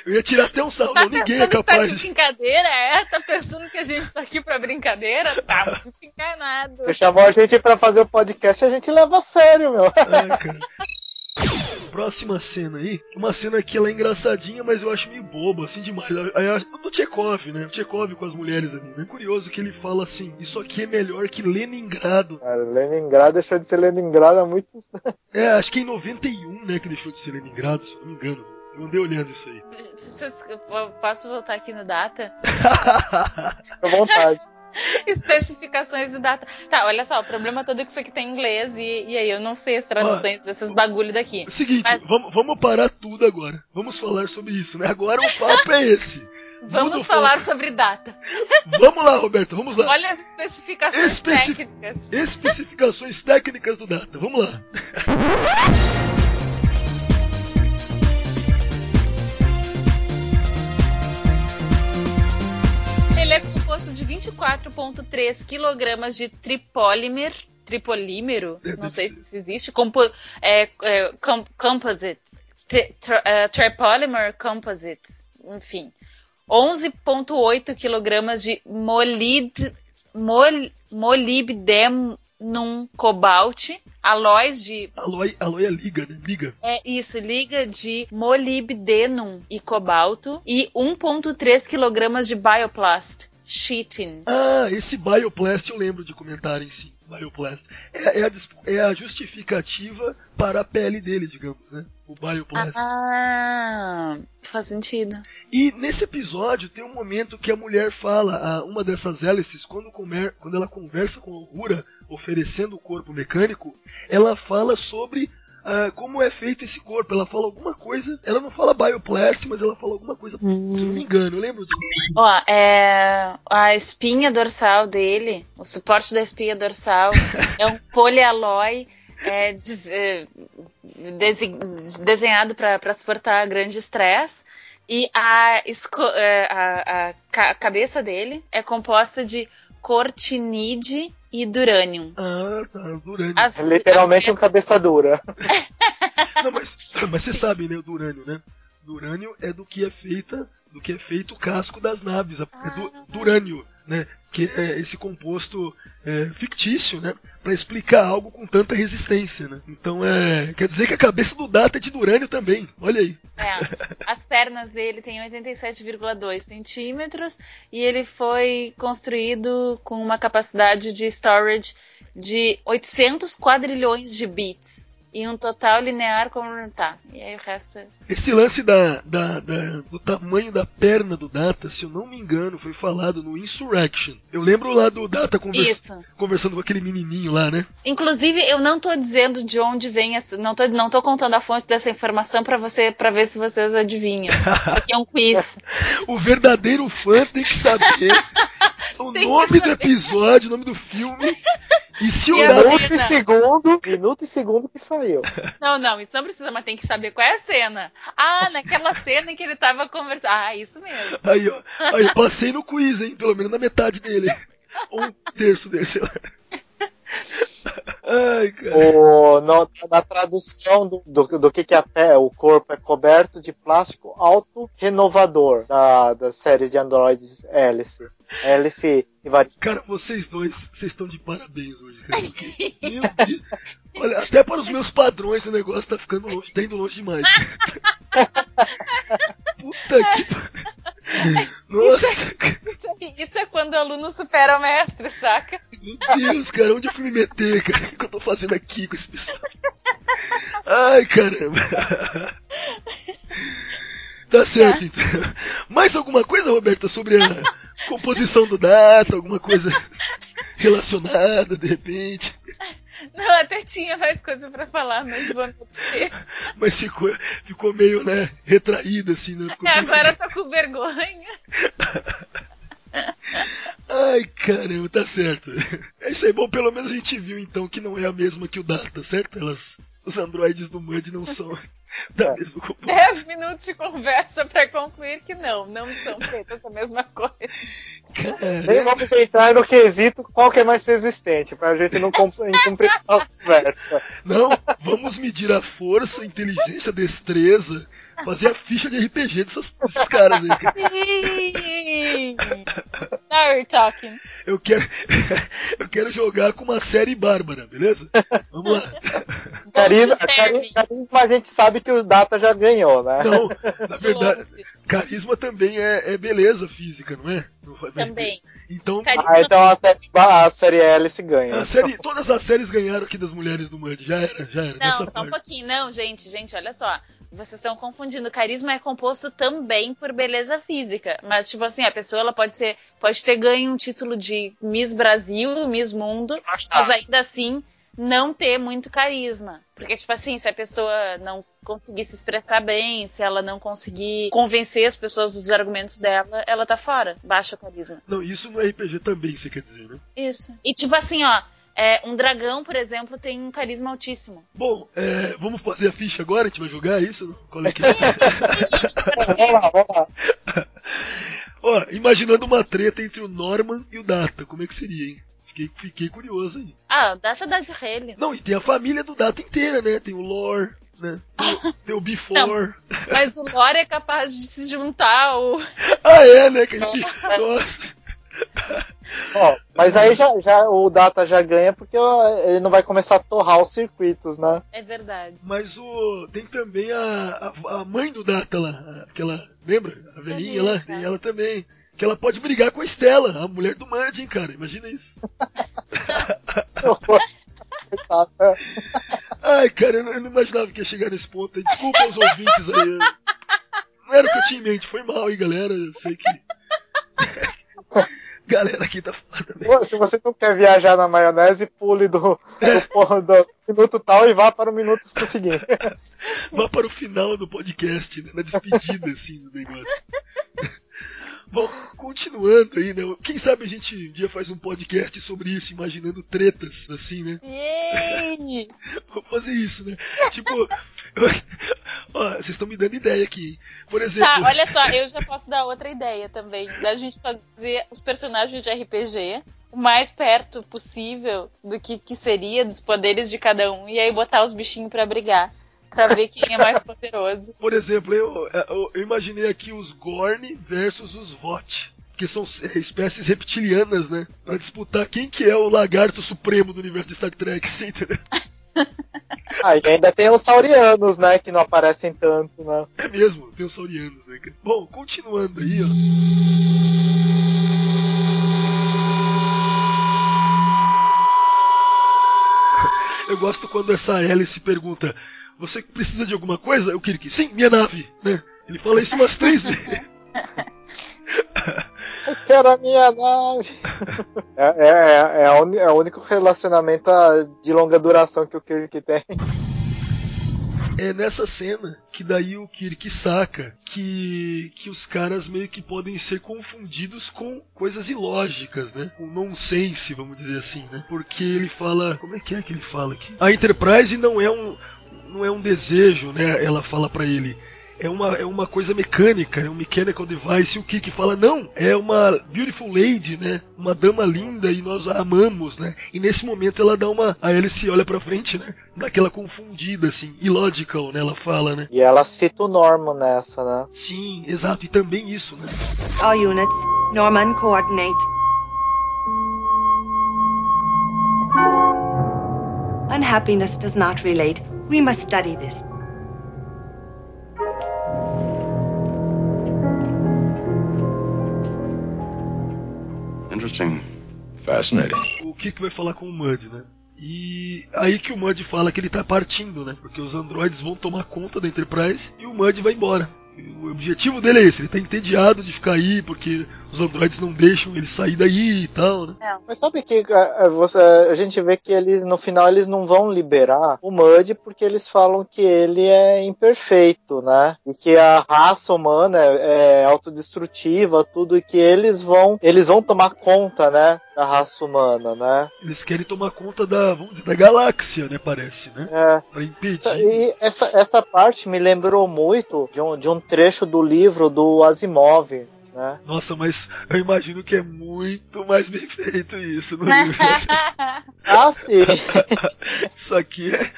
Speaker 4: Eu ia tirar até um salvo, não, ninguém é
Speaker 8: tá
Speaker 4: capaz
Speaker 8: de
Speaker 4: de.
Speaker 8: brincadeira, é? Tá pensando que a gente tá aqui pra brincadeira? Tá muito enganado.
Speaker 7: Você chamou a gente pra fazer o podcast e a gente leva a sério, meu.
Speaker 4: Ai, cara. Próxima cena aí, uma cena que ela é engraçadinha, mas eu acho meio boba, assim demais. Aí, a- Do Tchekov, né? O Tchekov com as mulheres ali, né? Curioso que ele fala assim: Isso aqui é melhor que Leningrado.
Speaker 7: Cara, Leningrado deixou de ser Leningrado há muitos
Speaker 4: É, acho que em 91, né, que deixou de ser Leningrado, se eu não me engano. Eu andei olhando isso aí.
Speaker 8: Vocês- posso voltar aqui no data?
Speaker 7: Fica à vontade.
Speaker 8: Especificações de data. Tá, olha só, o problema todo é que isso aqui tem inglês e, e aí eu não sei as traduções desses bagulho daqui.
Speaker 4: Seguinte,
Speaker 8: Mas-
Speaker 4: vamos, vamos parar tudo agora. Vamos falar sobre isso, né? Agora o papo é esse.
Speaker 8: Vamos
Speaker 4: o
Speaker 8: falar
Speaker 4: foco.
Speaker 8: sobre data.
Speaker 4: Vamos lá, Roberto, vamos lá.
Speaker 8: Olha as especificações
Speaker 4: Especi-
Speaker 8: técnicas.
Speaker 4: Especificações técnicas do data. Vamos lá.
Speaker 8: Composto de 24,3 kg de tripólimer. Tripolímero? Não sei se isso existe. Compo, é, é, com, composites. Tri, tri, tripolymer composites. Enfim. 11,8 kg de molid, mol, molibdenum cobalt. Alóis de
Speaker 4: Aloy, Aloy é liga, né? Liga.
Speaker 8: é isso, liga de molibdenum e cobalto e 1,3 kg de bioplast, chitin.
Speaker 4: Ah, esse Bioplast eu lembro de comentarem sim. Bioplast. É, é a, é a justificativa para a pele dele, digamos, né? O Bioplast.
Speaker 8: Ah, faz sentido.
Speaker 4: E nesse episódio tem um momento que a mulher fala, a uma dessas hélices, quando, comer, quando ela conversa com a Uhura, oferecendo o corpo mecânico, ela fala sobre ah, como é feito esse corpo. Ela fala alguma coisa, ela não fala bioplast, mas ela fala alguma coisa, se não me engano, eu lembro disso.
Speaker 8: Ó, é, a espinha dorsal dele, o suporte da espinha dorsal é um polialói é, é, desenhado para suportar grande estresse. E a, é, a- a ca- cabeça dele é composta de cortinide e durânium.
Speaker 4: Ah, tá, Durânio.
Speaker 8: As-
Speaker 7: É literalmente
Speaker 8: as-
Speaker 7: um cabeça dura.
Speaker 4: Não, mas, mas você sabe, né, o Durânio, né? Durânio é do que é feita, do que é feito o casco das naves, é do, durânio, né? Que é esse composto é, fictício, né? Para explicar algo com tanta resistência, né? Então é, quer dizer que a cabeça do Data é de Durânio também. Olha aí.
Speaker 8: É, as pernas dele têm 87,2 centímetros e ele foi construído com uma capacidade de storage de 800 quadrilhões de bits e um total linear como tá. E aí o resto é...
Speaker 4: Esse lance da, da- da- do tamanho da perna do Data, se eu não me engano, foi falado no Insurrection. Eu lembro lá do Data convers-
Speaker 8: Isso.
Speaker 4: conversando com aquele menininho lá, né?
Speaker 8: Inclusive, eu não tô dizendo de onde vem essa, não tô, não tô contando a fonte dessa informação para você para ver se vocês adivinham. Isso aqui é um quiz.
Speaker 4: O verdadeiro fã tem que saber o
Speaker 8: Tem
Speaker 4: nome do episódio, o nome do filme. E se o
Speaker 8: E
Speaker 4: Data.
Speaker 7: Minuto e segundo, minuto e segundo que saiu.
Speaker 8: Não, não, isso não precisa, mas tem que saber qual é a cena. Ah, naquela cena em que ele tava conversando. Ah, isso mesmo.
Speaker 4: Aí, ó. Aí, eu passei no quiz, hein? Pelo menos na metade dele. Ou um terço dele, sei lá. Ai, cara.
Speaker 7: O, no- na tradução do, do, do que, que é a pé, o corpo é coberto de plástico auto-renovador da, da série de androides Hélice. Hélice e
Speaker 4: Cara, vocês dois, vocês estão de parabéns hoje, cara. porque, Meu Deus. Olha, até para os meus padrões o negócio tá ficando longe, tá indo longe demais. Puta que pariu. Nossa,
Speaker 8: Isso, aí- isso é quando o aluno supera o mestre, saca?
Speaker 4: meu Deus, cara, onde eu fui me meter, cara? O que eu tô fazendo aqui com esse pessoal? Ai, caramba. Tá certo, então. Mais alguma coisa, Roberta, sobre a composição do data? Alguma coisa relacionada, de repente?
Speaker 8: Não, até tinha mais coisa pra falar, mas vou dizer.
Speaker 4: Mas ficou, ficou meio, né, retraída, assim, né? Ficou
Speaker 8: É, agora eu tô com vergonha.
Speaker 4: Ai, caramba, tá certo. É isso aí, bom, pelo menos a gente viu então que não é a mesma que o Data, certo? Elas, os androides do Mud não são da mesma composição.
Speaker 8: 10 minutos de conversa pra concluir que não, não são feitas a mesma coisa.
Speaker 7: Nem vamos entrar no quesito qual que é mais resistente, pra gente não cum- cumprir a conversa.
Speaker 4: Não, vamos medir a força, a inteligência, a destreza, fazer a ficha de RPG dessas, desses caras aí. cara.
Speaker 8: Sim! Now you're talking.
Speaker 4: Eu quero, eu quero jogar com uma série bárbara, beleza? Vamos lá.
Speaker 7: carisma, carisma a gente sabe que o Data já ganhou, né?
Speaker 4: Não, na
Speaker 8: De
Speaker 4: verdade,
Speaker 8: longe.
Speaker 4: carisma também é, é beleza física, não é?
Speaker 8: Também.
Speaker 4: Então,
Speaker 7: Ah, então a série, a série Alice ganha.
Speaker 4: a série, todas as séries ganharam aqui das mulheres do Mud. Já era, já era.
Speaker 8: Não, só um
Speaker 4: parte.
Speaker 8: pouquinho. Não, gente, gente, olha só. Vocês estão confundindo. Carisma é composto também por beleza física. Mas, tipo assim, a pessoa ela pode ser. Pode ter ganho um título de Miss Brasil, Miss Mundo, mas ainda assim não ter muito carisma. Porque, tipo assim, se a pessoa não conseguir se expressar bem, se ela não conseguir convencer as pessoas dos argumentos dela, ela tá fora. Baixa o carisma.
Speaker 4: Não, isso no RPG também, você quer dizer, né?
Speaker 8: Isso. E tipo assim, ó. É, um dragão, por exemplo, tem um carisma altíssimo.
Speaker 4: Bom, é, vamos fazer a ficha agora? A gente vai jogar isso? Qual é que é?
Speaker 7: Vamos lá, vamos lá.
Speaker 4: Ó, imaginando uma treta entre o Norman e o Data, como é que seria, hein? Fiquei, fiquei curioso aí.
Speaker 8: Ah, data da de Rele.
Speaker 4: Não, e tem a família do Data inteira, né? Tem o Lore, né? Tem o, tem o Before.
Speaker 8: Mas o Lore é capaz de se juntar ao.
Speaker 4: Ah, é, né? Que a gente... Nossa.
Speaker 7: Ó, mas aí já, já o Data já ganha porque ó, ele não vai começar a torrar os circuitos, né?
Speaker 8: É verdade.
Speaker 4: Mas o. Tem também a, a, a mãe do Data lá, aquela. Lembra? A velhinha lá, tem ela também. Que ela pode brigar com a Estela, a mulher do hein, cara? Imagina isso. Ai, cara, eu não, eu não imaginava que ia chegar nesse ponto. aí. Desculpa os ouvintes aí. Não era o que eu tinha em mente, foi mal, hein, galera. Eu sei que. galera aqui tá foda, né?
Speaker 7: Pô, Se você não quer viajar na maionese, pule do, do, do minuto tal e vá para o minuto seguinte.
Speaker 4: Vá para o final do podcast, né? Na despedida, assim, do negócio. Bom, continuando aí, né? Quem sabe a gente um dia faz um podcast sobre isso, imaginando tretas, assim, né? Vamos fazer isso, né? Tipo, ó, vocês estão me dando ideia aqui. hein? Por exemplo,
Speaker 8: Tá, olha só, eu já posso dar outra ideia também. Da gente fazer os personagens de RPG o mais perto possível do que, que seria, dos poderes de cada um. E aí botar os bichinhos pra brigar. Pra ver quem é mais poderoso.
Speaker 4: por exemplo, eu, eu- eu imaginei aqui os Gorn versus os Vought. Que são é, espécies reptilianas, né? Pra disputar quem que é o lagarto supremo do universo de Star Trek, você entendeu?
Speaker 7: Ah, e ainda tem os saurianos, né? Que não aparecem tanto, né?
Speaker 4: É mesmo, tem os saurianos, né? Bom, continuando aí, ó. Eu gosto quando essa Alice pergunta: Você precisa de alguma coisa? O Kirk, sim, minha nave, né? Ele fala isso umas três vezes.
Speaker 7: Eu quero a minha nave. É, é, é, a uni- é o único relacionamento ah, de longa duração que o Kirk tem.
Speaker 4: É nessa cena que daí o Kirk saca que, que os caras meio que podem ser confundidos com coisas ilógicas, né? Com nonsense, vamos dizer assim, né? Porque ele fala. Como é que é que ele fala aqui? A Enterprise não é um. não é um desejo, né? Ela fala pra ele. É uma, é uma coisa mecânica, é um mechanical device. E o Kirk fala, não, é uma beautiful lady, né? Uma dama linda e nós a amamos, né? E nesse momento ela dá uma. A Alice olha pra frente, né? Dá aquela confundida, assim, illogical, né? Ela fala, né?
Speaker 7: E ela cita o Norman nessa, né?
Speaker 4: Sim, exato, e também isso, né?
Speaker 11: All units, Norman coordinate. Unhappiness does not relate. We must study this.
Speaker 1: Interesting. Fascinating.
Speaker 4: O Kirk vai falar com o Mud, né? E aí que o Mud fala que ele tá partindo, né? Porque os androides vão tomar conta da Enterprise e o Mud vai embora. O objetivo dele é esse, ele tá entediado de ficar aí porque os androides não deixam ele sair daí e tal, né?
Speaker 7: Mas sabe que ah, você, a gente vê que eles no final eles não vão liberar o Mud porque eles falam que ele é imperfeito, né? E que a raça humana é, é autodestrutiva, tudo e que eles vão eles vão tomar conta, né? Da raça humana, né?
Speaker 4: Eles querem tomar conta da, vamos dizer, da galáxia, né? Parece, né?
Speaker 7: É.
Speaker 4: Pra impedir.
Speaker 7: Essa- E essa, essa parte me lembrou muito de um, de um trecho do livro do Asimov, né?
Speaker 4: Nossa, mas eu imagino que é muito mais bem feito isso no livro.
Speaker 7: Ah, sim.
Speaker 4: Isso aqui é,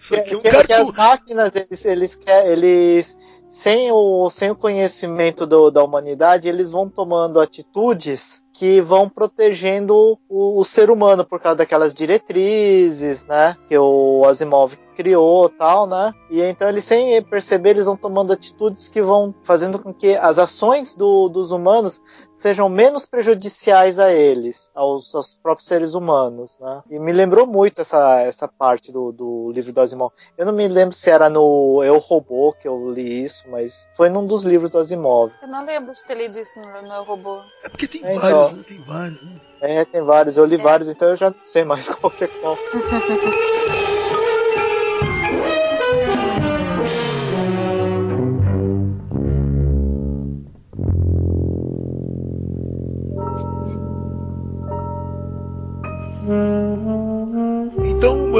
Speaker 4: isso aqui é um
Speaker 7: que, que as máquinas, eles, eles, eles sem, o, sem o conhecimento do- da humanidade, eles vão tomando atitudes que vão protegendo o, o ser humano por causa daquelas diretrizes, né? Que o Asimov criou tal, né? E então eles sem perceber, eles vão tomando atitudes que vão fazendo com que as ações do, dos humanos sejam menos prejudiciais a eles, aos, aos próprios seres humanos, né? E me lembrou muito essa, essa parte do, do livro do Asimov. Eu não me lembro se era no Eu Robô que eu li isso, mas foi num dos livros do Asimov.
Speaker 8: Eu não lembro de ter lido isso no, no robô.
Speaker 4: É porque tem
Speaker 7: É,
Speaker 4: vários,
Speaker 7: então.
Speaker 4: né? Tem vários, né?
Speaker 7: É, tem vários, eu li vários, então eu já não sei mais qual que é qual.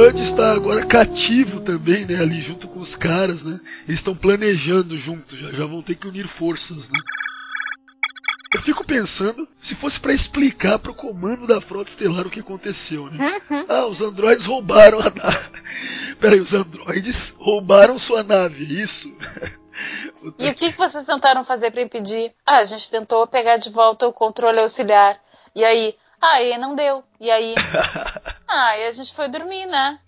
Speaker 4: O Mud está agora cativo também, né? Ali junto com os caras, né? Eles estão planejando junto, já, já vão ter que unir forças, né? Eu fico pensando se fosse pra explicar pro comando da frota estelar o que aconteceu, né? Ah, os androides roubaram a nave. Peraí, os androides roubaram sua nave, é isso?
Speaker 8: E o que, que vocês tentaram fazer pra impedir? Ah, a gente tentou pegar de volta o controle auxiliar. E aí? Ah, e não deu. E aí? Ah, e a gente foi dormir, né?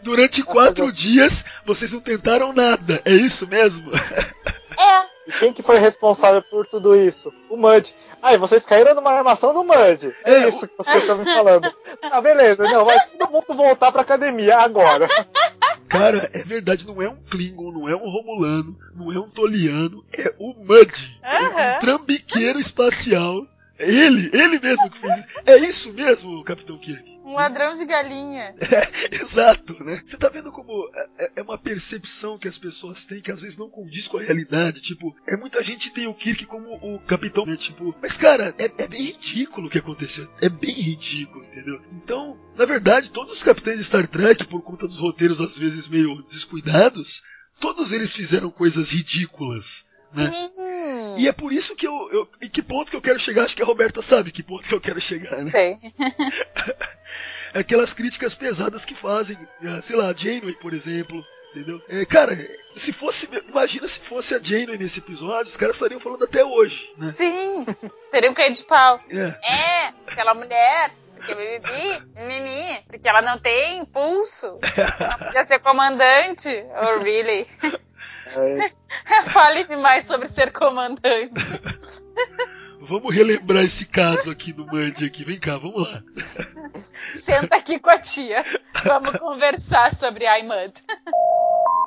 Speaker 4: Durante quatro dias vocês não tentaram nada, é isso mesmo?
Speaker 8: É.
Speaker 7: E quem que foi responsável por tudo isso? O Mud. Ah, e vocês caíram numa armação do Mud. É, isso que vocês estão me falando. Ah, beleza. Não, vai todo mundo voltar pra academia agora.
Speaker 4: Cara, é verdade, não é um Klingon, não é um Romulano, não é um Toliano, é o Mud.
Speaker 8: Aham.
Speaker 4: Um trambiqueiro espacial. É ele, ele mesmo que fez isso. É isso mesmo, Capitão Kirk.
Speaker 8: Um ladrão de galinha.
Speaker 4: Exato, né? Você tá vendo como é, é uma percepção que as pessoas têm que às vezes não condiz com a realidade. Tipo, é muita gente tem o Kirk como o capitão, né? Tipo, mas cara, é, é bem ridículo o que aconteceu. É bem ridículo, entendeu? Então, na verdade, todos os capitães de Star Trek, por conta dos roteiros às vezes meio descuidados, todos eles fizeram coisas ridículas. Né?
Speaker 8: Sim.
Speaker 4: E é por isso que eu, eu. Em que ponto que eu quero chegar? Acho que a Roberta sabe que ponto que eu quero chegar, né?
Speaker 8: Sei.
Speaker 4: Aquelas críticas pesadas que fazem, eh, sei lá, a Janeway, por exemplo, entendeu? É, cara, se fosse, imagina se fosse a Janeway nesse episódio, os caras estariam falando até hoje, né?
Speaker 8: Sim. Teriam caído de pau.
Speaker 4: É.
Speaker 8: É, aquela mulher. Porque bibi, mimimi, porque ela não tem impulso. Ela podia ser comandante. Oh, really? Fale-me mais sobre ser comandante.
Speaker 4: Vamos relembrar esse caso aqui do Mandy aqui. Vem cá, vamos lá.
Speaker 8: Senta aqui com a tia. Vamos conversar sobre iMud.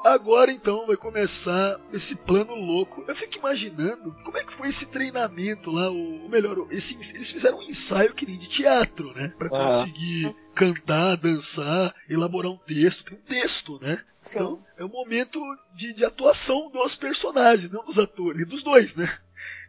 Speaker 4: Agora então vai começar esse plano louco. Eu fico imaginando como é que foi esse treinamento lá, ou melhor, esse, eles fizeram um ensaio que nem de teatro, né? Pra
Speaker 7: Ah.
Speaker 4: conseguir cantar, dançar, elaborar um texto. Tem um texto, né?
Speaker 8: Sim.
Speaker 4: Então é um momento de, de atuação dos personagens, não dos atores, e dos dois, né?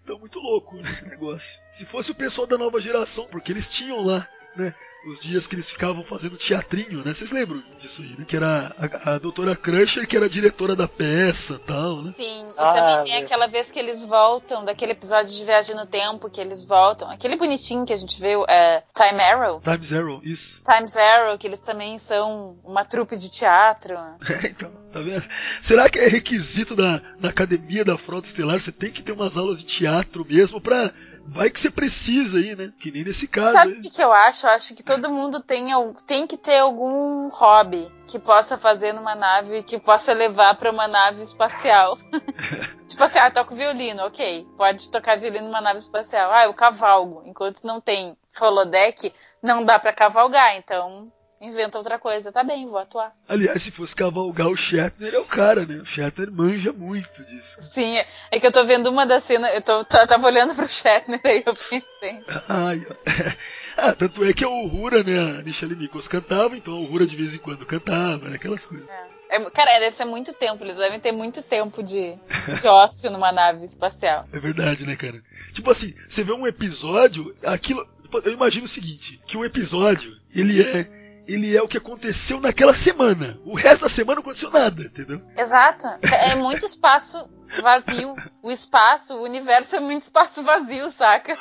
Speaker 4: Então muito louco né, o negócio. Se fosse o pessoal da nova geração, porque eles tinham lá, né? Os dias que eles ficavam fazendo teatrinho, né? Vocês lembram disso aí, né? Que era a, a doutora Crusher, que era a diretora da peça tal, né?
Speaker 8: Sim, e
Speaker 7: Ah,
Speaker 8: também tem
Speaker 7: meu.
Speaker 8: aquela vez que eles voltam, daquele episódio de Viagem no Tempo, que eles voltam. Aquele bonitinho que a gente viu, é Time Arrow.
Speaker 4: Time Zero, isso.
Speaker 8: Times Arrow, que eles também são uma trupe de teatro.
Speaker 4: então, tá vendo? Será que é requisito da, da academia da Frota Estelar? Você tem que ter umas aulas de teatro mesmo pra. Vai que você precisa aí, né? Que nem nesse caso.
Speaker 8: Sabe o
Speaker 4: aí.
Speaker 8: que, que eu acho? Eu acho que todo mundo tem, tem que ter algum hobby que possa fazer numa nave, que possa levar pra uma nave espacial. tipo assim, ah, toco violino, ok. Pode tocar violino numa nave espacial. Ah, eu cavalgo. Enquanto não tem holodeck, não dá pra cavalgar, então inventa outra coisa. Tá bem, vou atuar.
Speaker 4: Aliás, se fosse cavalgar o Shatner, é o cara, né? O Shatner manja muito disso.
Speaker 8: Sim, é- é que eu tô vendo uma das cenas, eu tô, tá- tava olhando pro Shatner aí, eu pensei.
Speaker 4: Ai. Ah, tanto é que a Uhura, né? A Michelle Mikos cantava, então a Uhura de vez em quando cantava, né? Aquelas coisas.
Speaker 8: É, cara, deve ser muito tempo, eles devem ter muito tempo de, de ócio numa nave espacial.
Speaker 4: É verdade, né, cara? Tipo assim, você vê um episódio, aquilo. Eu imagino o seguinte, que o episódio, ele é. Ele é o que aconteceu naquela semana. O resto da semana não aconteceu nada, entendeu?
Speaker 8: Exato. É muito espaço vazio. O espaço, o universo é muito espaço vazio, saca?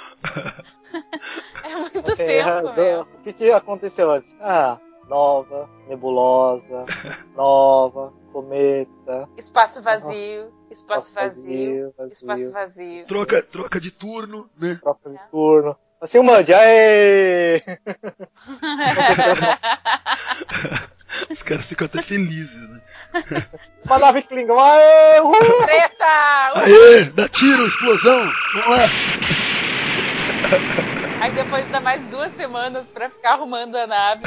Speaker 8: É muito
Speaker 7: É,
Speaker 8: tempo,
Speaker 7: do-
Speaker 8: meu.
Speaker 7: o que, que aconteceu antes? Ah, nova, nebulosa, nova, cometa.
Speaker 8: Espaço vazio, espaço
Speaker 7: Espaço
Speaker 8: vazio,
Speaker 7: vazio,
Speaker 8: espaço vazio.
Speaker 4: Troca, troca de turno, né?
Speaker 7: Troca de turno. Assim o Mud, aê!
Speaker 4: Os caras ficam até felizes, né?
Speaker 7: Uma nave Klingon, aê, uhul!
Speaker 8: Treta!
Speaker 4: Aê, dá tiro, explosão, vamos lá.
Speaker 8: Aí depois dá mais duas semanas pra ficar arrumando a nave.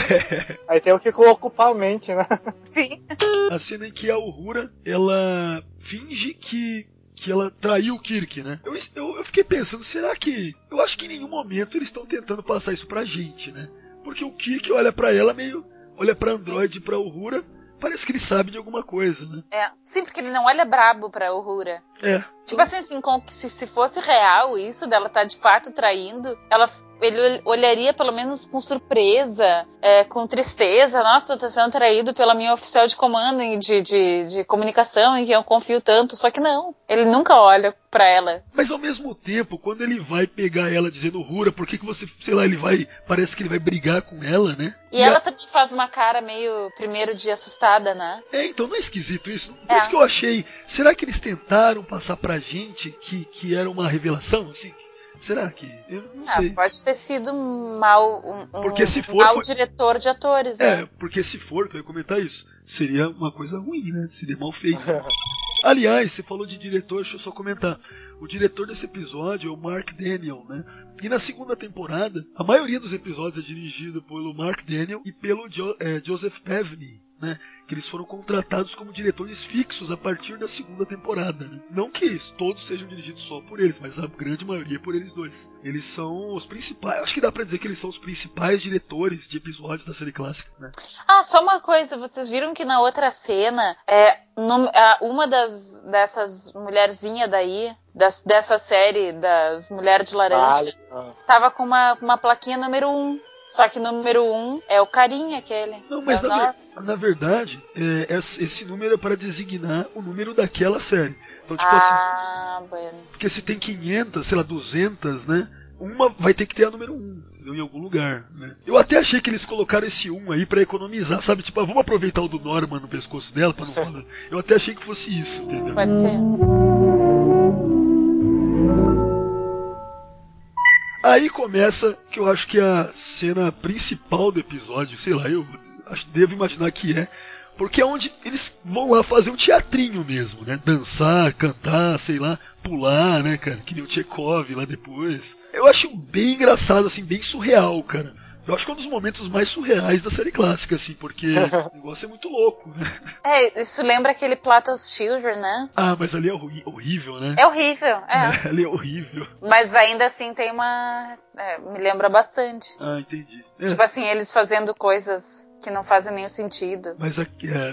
Speaker 7: Aí tem o que ocupar a mente, né?
Speaker 8: Sim.
Speaker 4: A cena em que a Uhura, ela finge que que ela traiu o Kirk, né? Eu, eu, eu, fiquei pensando, será que. Eu acho que em nenhum momento eles estão tentando passar isso pra gente, né? Porque o Kirk olha para ela meio. olha pra Android e pra Uhura, parece que ele sabe de alguma coisa, né?
Speaker 8: É. Sim, porque ele não olha brabo pra Uhura.
Speaker 4: É.
Speaker 8: Tipo assim, assim como se, se fosse real isso, dela tá de fato traindo, ela ele olharia pelo menos com surpresa, é, com tristeza. Nossa, eu tô sendo traído pela minha oficial de comando de, de, de comunicação em quem eu confio tanto. Só que não, ele nunca olha para ela.
Speaker 4: Mas ao mesmo tempo, quando ele vai pegar ela dizendo Rura, por que, que você, sei lá, ele vai. Parece que ele vai brigar com ela, né?
Speaker 8: E, e ela a... também faz uma cara meio primeiro de assustada, né?
Speaker 4: É, então não é esquisito isso. Por é. isso que eu achei. Será que eles tentaram passar pra gente que, que era uma revelação, assim? Será que? Eu não ah, sei.
Speaker 8: Pode ter sido mal, um,
Speaker 4: porque se for,
Speaker 8: mal
Speaker 4: foi...
Speaker 8: diretor de atores.
Speaker 4: É,
Speaker 8: né?
Speaker 4: porque se for, que eu ia comentar isso, seria uma coisa ruim, né? Seria mal feito. Aliás, você falou de diretor, deixa eu só comentar. O diretor desse episódio é o Mark Daniel, né? E na segunda temporada, a maioria dos episódios é dirigido pelo Mark Daniel e pelo jo é, Joseph Pevney, né? que eles foram contratados como diretores fixos a partir da segunda temporada. Né? Não que todos sejam dirigidos só por eles, mas a grande maioria por eles dois. Eles são os principais, acho que dá pra dizer que eles são os principais diretores de episódios da série clássica. Né?
Speaker 8: Ah, só uma coisa, vocês viram que na outra cena, é, uma das dessas mulherzinhas daí, das, dessa série das Mulheres de Laranja, ah, tava com uma, uma plaquinha número 1. Um. Só que número 1 um é o carinha aquele.
Speaker 4: Não, mas é na, na, verdade, é, esse número é para designar o número daquela série. Então, tipo assim,
Speaker 8: ah, assim. Bueno.
Speaker 4: Porque se tem 500, sei lá, 200, né? Uma vai ter que ter a número 1, um, em algum lugar, né? Eu até achei que eles colocaram esse 1 um aí para economizar, sabe? Tipo, ah, vamos aproveitar o do Norman no pescoço dela para não falar. Eu até achei que fosse isso, entendeu?
Speaker 8: Pode ser.
Speaker 4: Aí começa que eu acho que é a cena principal do episódio, sei lá, eu acho, devo imaginar que é, porque é onde eles vão lá fazer um teatrinho mesmo, né? Dançar, cantar, sei lá, pular, né, cara? Que nem o Tchekov lá depois. Eu acho bem engraçado, assim, bem surreal, cara. Eu acho que é um dos momentos mais surreais da série clássica, assim, porque o negócio é muito louco, né?
Speaker 8: É, isso lembra aquele Plato's Children, né?
Speaker 4: Ah, mas ali é horrível, né?
Speaker 8: É horrível, é.
Speaker 4: é ali é horrível.
Speaker 8: Mas ainda assim tem uma. É, me lembra bastante.
Speaker 4: Ah, entendi.
Speaker 8: É. Tipo assim, eles fazendo coisas que não fazem nenhum sentido.
Speaker 4: Mas é,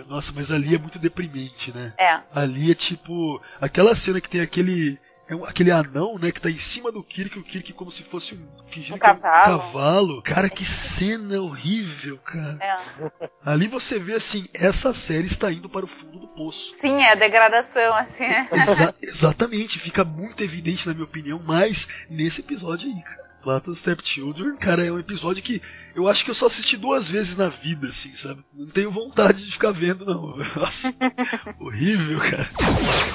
Speaker 4: nossa, mas ali é muito deprimente, né?
Speaker 8: É.
Speaker 4: Ali é tipo aquela cena que tem aquele é aquele anão, né, que tá em cima do Kirk, o Kirk como se fosse um.
Speaker 8: fingindo um cavalo.
Speaker 4: um cavalo. Cara, que cena horrível, cara.
Speaker 8: É.
Speaker 4: Ali você vê assim, essa série está indo para o fundo do poço.
Speaker 8: Sim, é a degradação, assim.
Speaker 4: Exa exatamente, fica muito evidente, na minha opinião, mas nesse episódio aí, cara. Plato Stepchildren, cara, é um episódio que eu acho que eu só assisti duas vezes na vida, assim, sabe? Não tenho vontade de ficar vendo, não. Nossa, horrível, cara.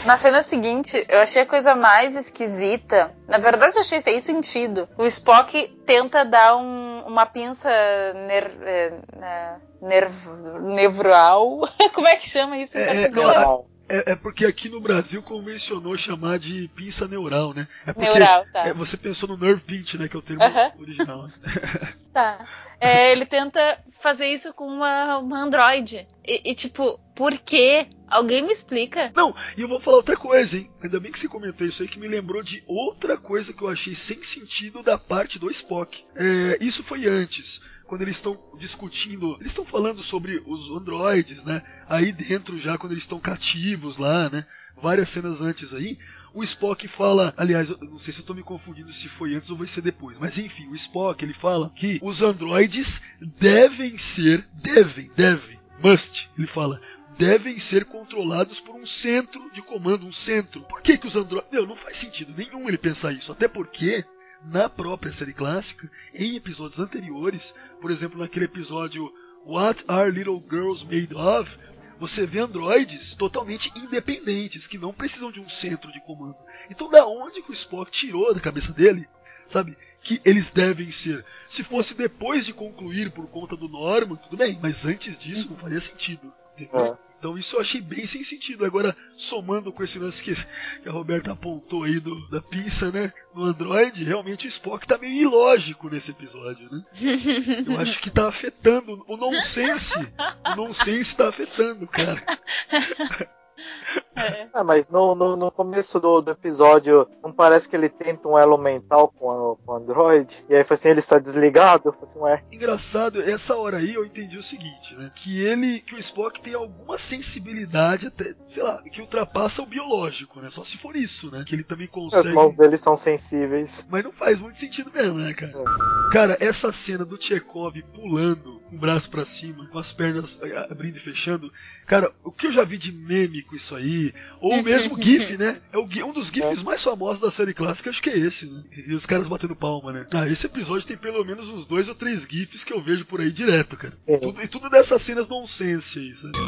Speaker 8: Na cena seguinte, eu achei a coisa mais esquisita. Na verdade, eu achei sem sentido. O Spock tenta dar um, uma pinça ner, é, nerv, nevral. Como é que chama isso?
Speaker 4: É, é, é, é, porque aqui no Brasil convencionou chamar de pinça neural, né? É porque
Speaker 8: neural, tá.
Speaker 4: É, você pensou no nerve pinch, né? Que é o termo uh -huh. original.
Speaker 8: tá. É, ele tenta fazer isso com uma, uma Android. E, e, tipo, por quê? Alguém me explica?
Speaker 4: Não, e eu vou falar outra coisa, hein? Ainda bem que você comentou isso aí, que me lembrou de outra coisa que eu achei sem sentido da parte do Spock. É, isso foi antes quando eles estão discutindo, eles estão falando sobre os androides, né? Aí dentro já quando eles estão cativos lá, né? Várias cenas antes aí, o Spock fala, aliás, não sei se eu estou me confundindo se foi antes ou vai ser depois, mas enfim, o Spock ele fala que os androides devem ser, devem, devem, must, ele fala, devem ser controlados por um centro de comando, um centro. Por que que os androides... Não, não faz sentido nenhum ele pensar isso, até porque na própria série clássica, em episódios anteriores, por exemplo, naquele episódio What Are Little Girls Made Of? Você vê androides totalmente independentes, que não precisam de um centro de comando. Então, da onde que o Spock tirou da cabeça dele sabe? Que eles devem ser. Se fosse depois de concluir por conta do Norman, tudo bem, mas antes disso não faria sentido.
Speaker 7: É.
Speaker 4: Então isso eu achei bem sem sentido. Agora, somando com esse lance que, que a Roberta apontou aí do, da pinça, né? No Android, realmente o Spock tá meio ilógico nesse episódio, né? Eu acho que tá afetando. O nonsense. O nonsense tá afetando, cara.
Speaker 7: Ah, mas no, no, no começo do, do episódio, não parece que ele tenta um elo mental com, a- com o Android? E aí foi assim, ele está desligado? Falei assim, ué.
Speaker 4: Engraçado, essa hora aí eu entendi o seguinte, né? Que ele, que o Spock tem alguma sensibilidade até, sei lá, que ultrapassa o biológico, né? Só se for isso, né? Que ele também
Speaker 7: As
Speaker 4: consegue.
Speaker 7: mãos dele são sensíveis.
Speaker 4: Mas não faz muito sentido mesmo, né, cara? Cara, essa cena do Chekhov pulando com o braço pra cima, com as pernas eh, abrindo e fechando, cara, o que eu já vi de meme com isso aí, ou mesmo GIF, né? É um dos GIFs mais famosos da série clássica, acho que é esse, né? E os caras batendo palma, né? Ah, esse episódio tem pelo menos uns dois ou três GIFs que eu vejo por aí direto, cara. Tudo- e tudo dessas cenas nonsense aí, sabe?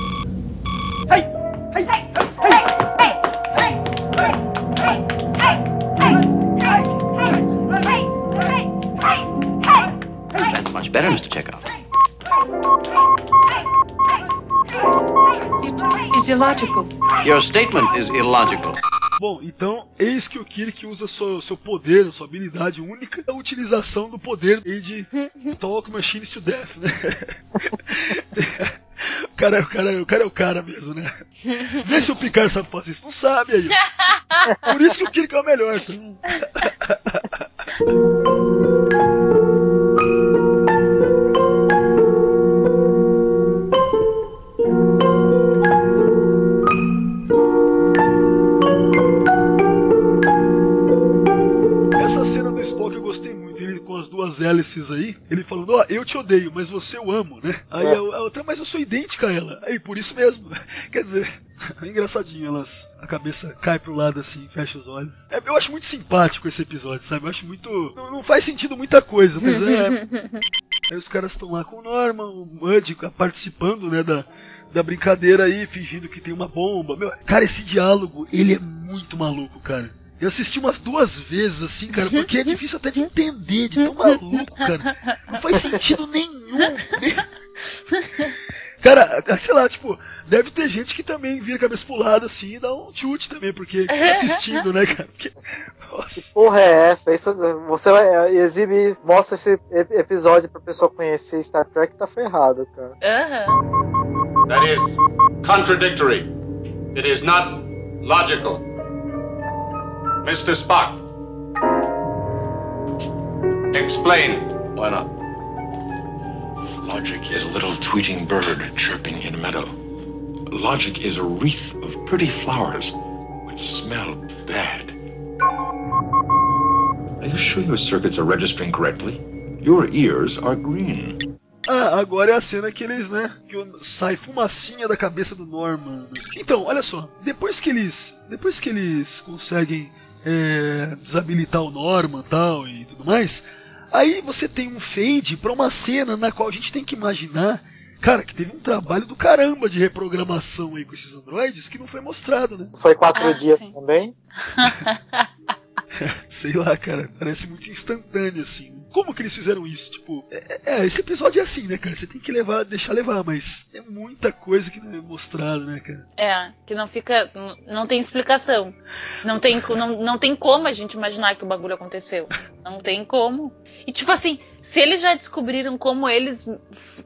Speaker 9: That's much better, Mr. Chekhov.
Speaker 11: It's illogical.
Speaker 9: Your statement is illogical.
Speaker 4: Bom, então, eis que o Kirk usa seu, seu poder, sua habilidade única, a utilização do poder de Talk Machines to Death, né? o, cara, o, cara, o cara é o cara mesmo, né? Vê se o Picard sabe fazer isso. Não sabe aí. Por isso que o Kirk é o melhor. Tá? Ele com as duas hélices aí, ele falando, ó, eu te odeio, mas você eu amo, né? Aí a, a outra, mas eu sou idêntica a ela. Aí, por isso mesmo. Quer dizer, é engraçadinho, elas. A cabeça cai pro lado assim, fecha os olhos. É, eu acho muito simpático esse episódio, sabe? Eu acho muito. Não, não faz sentido muita coisa, mas é. Aí os caras estão lá com o Norman, o Muddy participando, né, da, da brincadeira aí, fingindo que tem uma bomba. Meu, cara, esse diálogo, ele é muito maluco, cara. Eu assisti umas duas vezes, assim, cara, porque é difícil até de entender, de tão maluco, cara. Não faz sentido nenhum. Cara, sei lá, tipo, deve ter gente que também vira a cabeça pro lado assim e dá um chute também, porque assistindo, né, cara? Porque, nossa.
Speaker 7: Porra é essa? Isso, você vai, é, exibe, mostra esse ep- episódio pra pessoa conhecer Star Trek, tá ferrado, cara.
Speaker 8: Aham.
Speaker 5: That is contradictory. It is not logical. Mr. Spock. Explain.
Speaker 9: Why not?
Speaker 1: Logic is a little tweeting bird chirping in a meadow. Logic is a wreath of pretty flowers which smell bad. Are you sure your circuits are registering correctly? Your ears are green.
Speaker 4: Ah, agora é a cena que eles, né? Que o- sai fumacinha da cabeça do Norman. Então, olha só, depois que eles. Depois que eles conseguem é, desabilitar o Norman tal e tudo mais, aí você tem um fade pra uma cena na qual a gente tem que imaginar. Cara, que teve um trabalho do caramba de reprogramação aí com esses androides que não foi mostrado, né?
Speaker 7: Foi quatro
Speaker 8: Ah,
Speaker 7: dias
Speaker 8: sim.
Speaker 7: também?
Speaker 4: Sei lá, cara, parece muito instantâneo assim. Como que eles fizeram isso? Tipo, é, é, esse episódio é assim, né, cara? Você tem que levar, deixar levar, mas é muita coisa que não é mostrada, né, cara?
Speaker 8: É, que não fica. Não tem explicação. Não tem, não, não tem como a gente imaginar que o bagulho aconteceu. Não tem como. E tipo assim, se eles já descobriram como eles.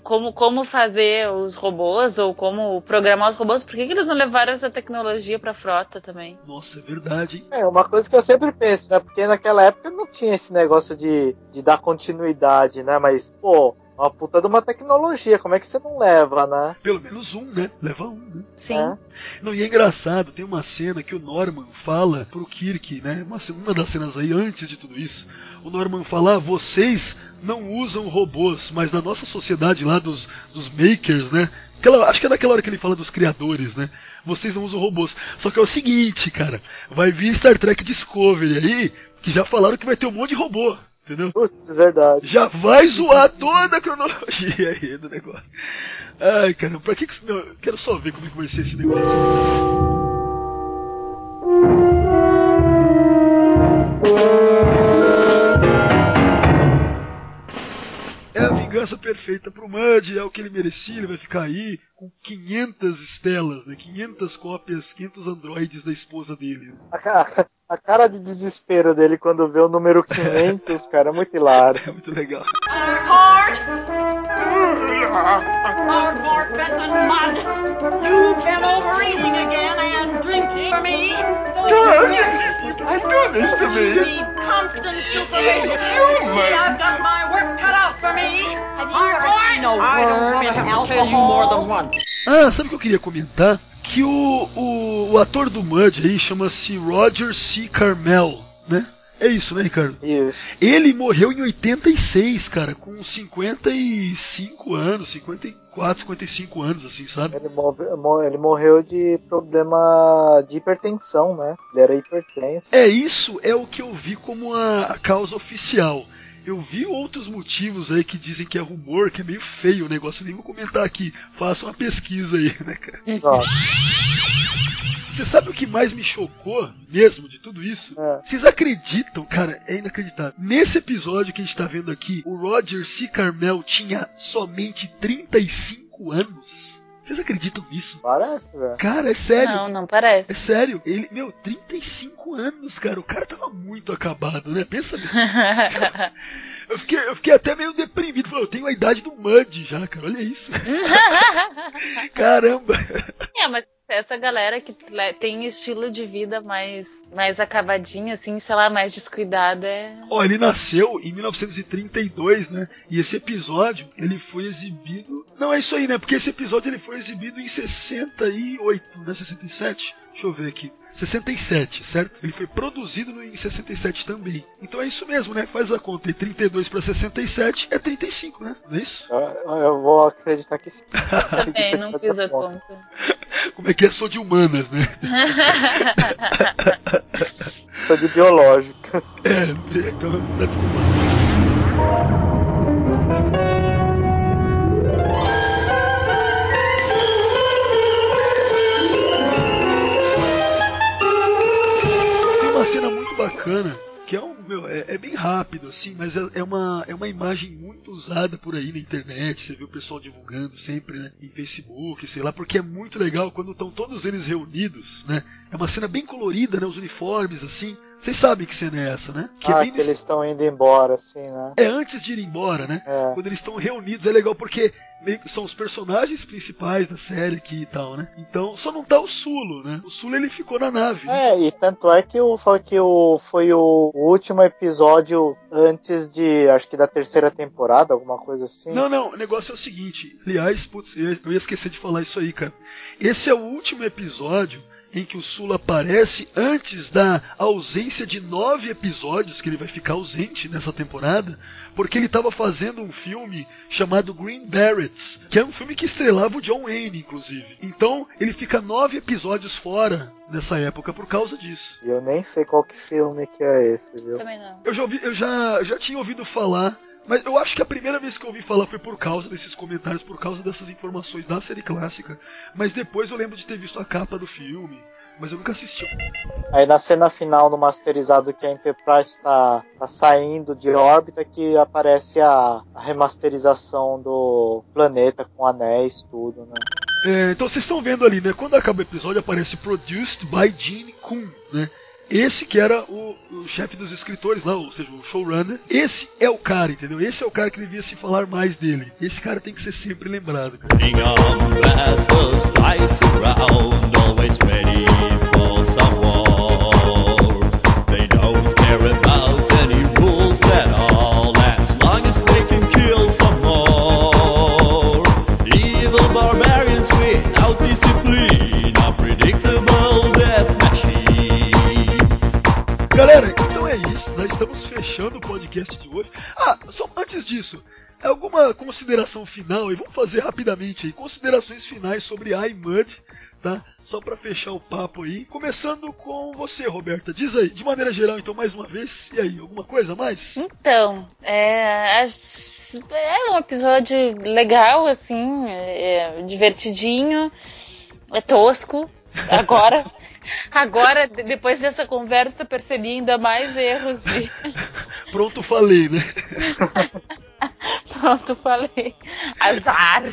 Speaker 8: Como, como fazer os robôs ou como programar os robôs, por que, que eles não levaram essa tecnologia pra frota também?
Speaker 4: Nossa, é verdade, hein?
Speaker 7: É, uma coisa que eu sempre penso, né? Porque naquela época não tinha esse negócio de, de dar continuidade, né? Mas, pô, uma puta de uma tecnologia, como é que você não leva, né?
Speaker 4: Pelo menos um, né? Leva um, né?
Speaker 8: Sim.
Speaker 7: É.
Speaker 4: Não, e é engraçado, tem uma cena que o Norman fala pro Kirk, né? Uma, uma das cenas aí, antes de tudo isso. O Norman fala, ah, vocês não usam robôs, mas na nossa sociedade lá dos, dos makers, né? Aquela, acho que é naquela hora que ele fala dos criadores, né? Vocês não usam robôs. Só que é o seguinte, cara, vai vir Star Trek Discovery aí, que já falaram que vai ter um monte de robô, entendeu?
Speaker 7: Putz, verdade.
Speaker 4: Já vai zoar toda a cronologia aí do negócio. Ai, cara, pra que que. Meu, eu quero só ver como é que vai ser esse negócio. Vingança perfeita pro Mudge, é o que ele merecia, ele vai ficar aí com 500 estelas, né? 500 cópias, 500 androides da esposa dele.
Speaker 7: A cara, a cara de desespero dele quando vê o número 500, cara, é muito hilário.
Speaker 4: É muito legal.
Speaker 12: Court! Ardmore Benton Mud! You've been overeating again and drinking for me!
Speaker 2: I've done this to
Speaker 12: You
Speaker 2: me.
Speaker 12: need constant supervision! See, I've got my work cut out for me! Have you ever seen a worm in alcohol?
Speaker 4: Ah, sabe o que eu queria comentar? Que o, o, o ator do Mudge aí chama-se Roger C. Carmel, né? É isso, né, Ricardo?
Speaker 7: Isso.
Speaker 4: Ele morreu em 86, cara, com 55 anos, 54, 55 anos, assim, sabe?
Speaker 7: Ele, move- mo- ele morreu de problema de hipertensão, né? Ele era hipertenso.
Speaker 4: É, isso é o que eu vi como a, causa oficial. Eu vi outros motivos aí que dizem que é rumor, que é meio feio o negócio, nem vou comentar aqui. Faça uma pesquisa aí, né, cara?
Speaker 7: Exato.
Speaker 4: Você sabe o que mais me chocou mesmo de tudo isso?
Speaker 7: É.
Speaker 4: Vocês acreditam, cara? É inacreditável. Nesse episódio que a gente tá vendo aqui, o Roger C. Carmel tinha somente 35 anos. Vocês acreditam nisso?
Speaker 7: Parece, velho.
Speaker 4: Cara, é sério.
Speaker 8: Não, não parece.
Speaker 4: É sério. Ele, meu, 35 anos, cara. O cara tava muito acabado, né? Pensa bem. Eu fiquei, eu fiquei até meio deprimido. Falei, eu tenho a idade do Mud já, cara. Olha isso. Caramba.
Speaker 8: É, mas essa galera que tem estilo de vida mais, mais acabadinho, assim, sei lá, mais descuidado é.
Speaker 4: Ó, ele nasceu em 1932, né? E esse episódio, ele foi exibido... Não, é isso aí, né? Porque esse episódio ele foi exibido em 68, né? 67? Deixa eu ver aqui. 67, certo? Ele foi produzido no- em 67 também. Então é isso mesmo, né? Faz a conta. E 32 para 67 é 35, né? Não é isso?
Speaker 7: Eu, eu vou acreditar que sim.
Speaker 8: Também, não fiz a conta.
Speaker 4: Como é que é? Sou de humanas, né?
Speaker 7: Sou de biológicas.
Speaker 4: É, então tá desculpado. Bacana que é um meu, é, é bem rápido assim, mas é, é uma é uma imagem muito usada por aí na internet. Você vê o pessoal divulgando sempre, né, em Facebook, sei lá, porque é muito legal quando estão todos eles reunidos, né? É uma cena bem colorida, né, os uniformes assim. Vocês sabem que cena é essa, né? Que
Speaker 7: ah,
Speaker 4: é bem
Speaker 7: que eles estão indo embora, assim, né?
Speaker 4: é antes de ir embora, né?
Speaker 7: É.
Speaker 4: Quando eles estão reunidos é legal porque meio que são os personagens principais da série aqui e tal, né? Então só não tá o Sulo, né? O Sulo ele ficou na nave. né?
Speaker 7: É, e tanto é que o, foi, que o, foi o último episódio antes de, acho que da terceira temporada, alguma coisa assim.
Speaker 4: Não, não, o negócio é o seguinte. Aliás, putz, eu eu ia esquecer de falar isso aí, cara. Esse é o último episódio em que o Sulo aparece antes da ausência de nove episódios que ele vai ficar ausente nessa temporada, porque ele estava fazendo um filme chamado Green Berets, que é um filme que estrelava o John Wayne, inclusive. Então ele fica nove episódios fora nessa época por causa disso.
Speaker 7: E eu nem sei qual que filme que é esse, viu?
Speaker 8: Também não.
Speaker 4: Eu já, ouvi, eu já, já tinha ouvido falar, mas eu acho que a primeira vez que eu ouvi falar foi por causa desses comentários, por causa dessas informações da série clássica. Mas depois eu lembro de ter visto a capa do filme, mas eu nunca assisti.
Speaker 7: Aí na cena final, no masterizado que a Enterprise tá, tá saindo de órbita, que aparece a, a remasterização do planeta com anéis, tudo, né?
Speaker 4: É, então vocês estão vendo ali, né? Quando acaba o episódio aparece Produced by Gene Kuhn, né? Esse que era o, o chefe dos escritores lá, ou seja, o showrunner. Esse é o cara, entendeu? Esse é o cara que devia se falar mais dele. Esse cara tem que ser sempre lembrado. Cara. Estamos fechando o podcast de hoje. Ah, só antes disso, alguma consideração final? E vamos fazer rapidamente aí. Considerações finais sobre iMud, tá? Só para fechar o papo aí. Começando com você, Roberta. Diz aí, de maneira geral, então, mais uma vez. E aí, alguma coisa a mais?
Speaker 8: Então, é, é um episódio legal, assim, é divertidinho, é tosco. Agora, agora, de- depois dessa conversa, percebi ainda mais erros de.
Speaker 4: Pronto, falei, né?
Speaker 8: Pronto, falei. Azar.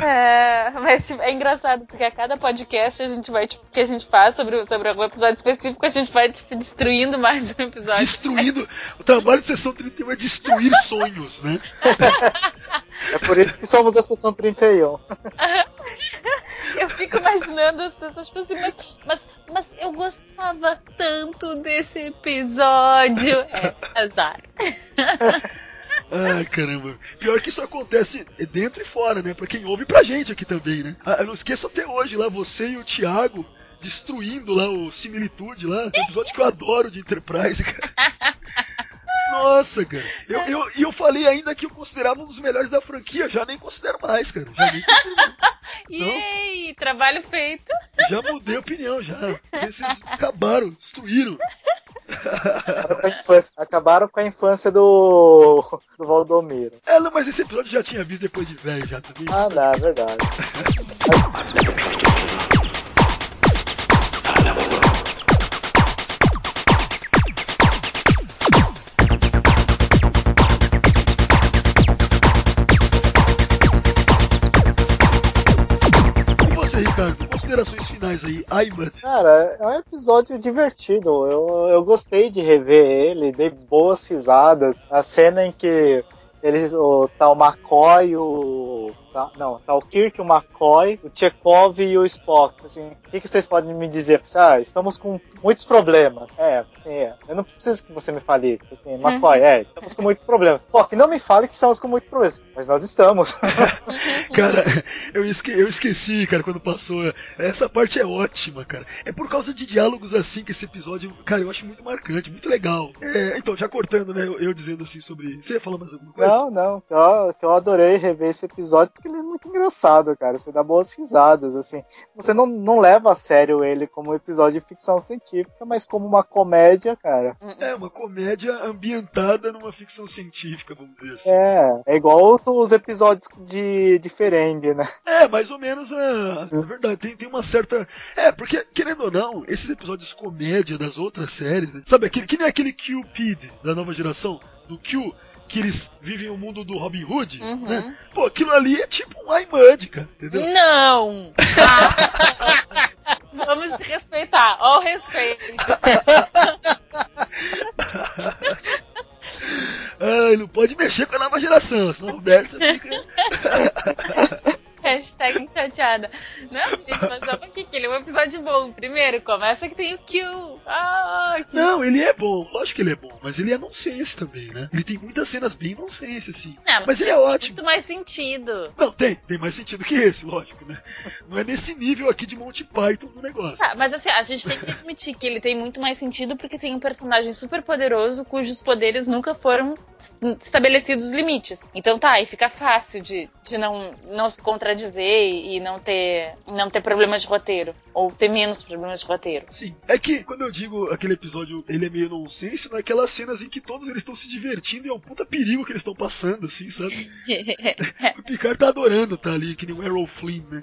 Speaker 8: É, mas tipo, é engraçado, porque a cada podcast a gente vai, tipo, que a gente faz sobre, sobre algum episódio específico, a gente vai tipo, destruindo mais um episódio.
Speaker 4: Destruindo. O trabalho de sessão 31 é destruir sonhos, né?
Speaker 7: É por isso que somos a sessão 31.
Speaker 8: Eu fico imaginando as pessoas tipo assim, mas, mas, mas eu gostava tanto desse episódio. É, azar.
Speaker 4: Ai, caramba. Pior que isso acontece dentro e fora, né? Pra quem ouve e pra gente aqui também, né? Ah, eu não esqueço até hoje lá, você e o Thiago destruindo lá o Similitude lá, um episódio que eu adoro de Enterprise, cara. Nossa, cara. E eu, eu, eu falei ainda que eu considerava um dos melhores da franquia, já nem considero mais, cara. Já nem considero mais.
Speaker 8: Yay! Trabalho feito.
Speaker 4: Já mudei a opinião, já. Vocês acabaram, destruíram.
Speaker 7: Acabaram com a infância do, do Valdomiro.
Speaker 4: É, não, mas esse episódio já tinha visto depois de velho já também.
Speaker 7: Ah, não, é verdade.
Speaker 4: E Ricardo? Considerações finais aí, Aiman.
Speaker 7: Cara, é um episódio divertido. Eu, eu gostei de rever ele, dei boas risadas. A cena em que eles, o, tá McCoy, o. Tá, não, tá o Kirk, o McCoy, o Chekhov e o Spock. Assim, o que, que vocês podem me dizer? Ah, estamos com muitos problemas. É, assim, é. Eu não preciso que você me fale. Assim, McCoy, é, estamos com muitos problemas. Spock, não me fale que estamos com muitos problemas. Mas nós estamos.
Speaker 4: Cara, eu, esque eu esqueci, cara, quando passou. Essa parte é ótima, cara. É por causa de diálogos assim que esse episódio, cara, eu acho muito marcante, muito legal. É, então, já cortando, né, eu, eu dizendo assim sobre. Você ia falar mais alguma coisa?
Speaker 7: Não, não. Eu, eu adorei rever esse episódio porque ele é muito engraçado, cara. Você dá boas risadas, assim. Você não, não leva a sério ele como um episódio de ficção científica, mas como uma comédia, cara.
Speaker 4: É, uma comédia ambientada numa ficção científica, vamos dizer assim.
Speaker 7: É, é igual os, os episódios de, de Ferengue, né?
Speaker 4: É, mais ou menos, é, é verdade. Tem, tem uma certa. É, porque, querendo ou não, esses episódios comédia das outras séries, sabe, aquele, que nem aquele Cupid da nova geração, do Q, que eles vivem o mundo do Robin Hood,
Speaker 8: Uhum.
Speaker 4: né? Pô, aquilo ali é tipo um iMud, cara, entendeu?
Speaker 8: Não! Vamos se respeitar. Ó o respeito.
Speaker 4: Ai, não pode mexer com a nova geração, senão o Roberto fica.
Speaker 8: Hashtag chateada. Não, gente, mas vamos aqui, que ele é um episódio bom. Primeiro, começa que tem o Kill. Ah, que...
Speaker 4: Não, ele é bom, lógico que ele é bom, mas ele é nonsense também, né? Ele tem muitas cenas bem nonsense, assim.
Speaker 8: Não,
Speaker 4: mas ele é
Speaker 8: tem
Speaker 4: ótimo.
Speaker 8: muito mais sentido.
Speaker 4: Não, tem, tem mais sentido que esse, lógico, né? Não é nesse nível aqui de Monty Python do negócio.
Speaker 8: Tá, mas assim, a gente tem que admitir que ele tem muito mais sentido porque tem um personagem super poderoso cujos poderes nunca foram estabelecidos os limites. Então tá, aí fica fácil de, de não, não se contradizer e não ter, não ter problema de roteiro. Ou ter menos problemas de roteiro.
Speaker 4: Sim, é que quando eu digo aquele episódio, ele é meio nonsense, naquelas cenas em que todos eles estão se divertindo e é um puta perigo que eles estão passando, assim, sabe? o Picard tá adorando tá ali, que nem o Errol Flynn, né?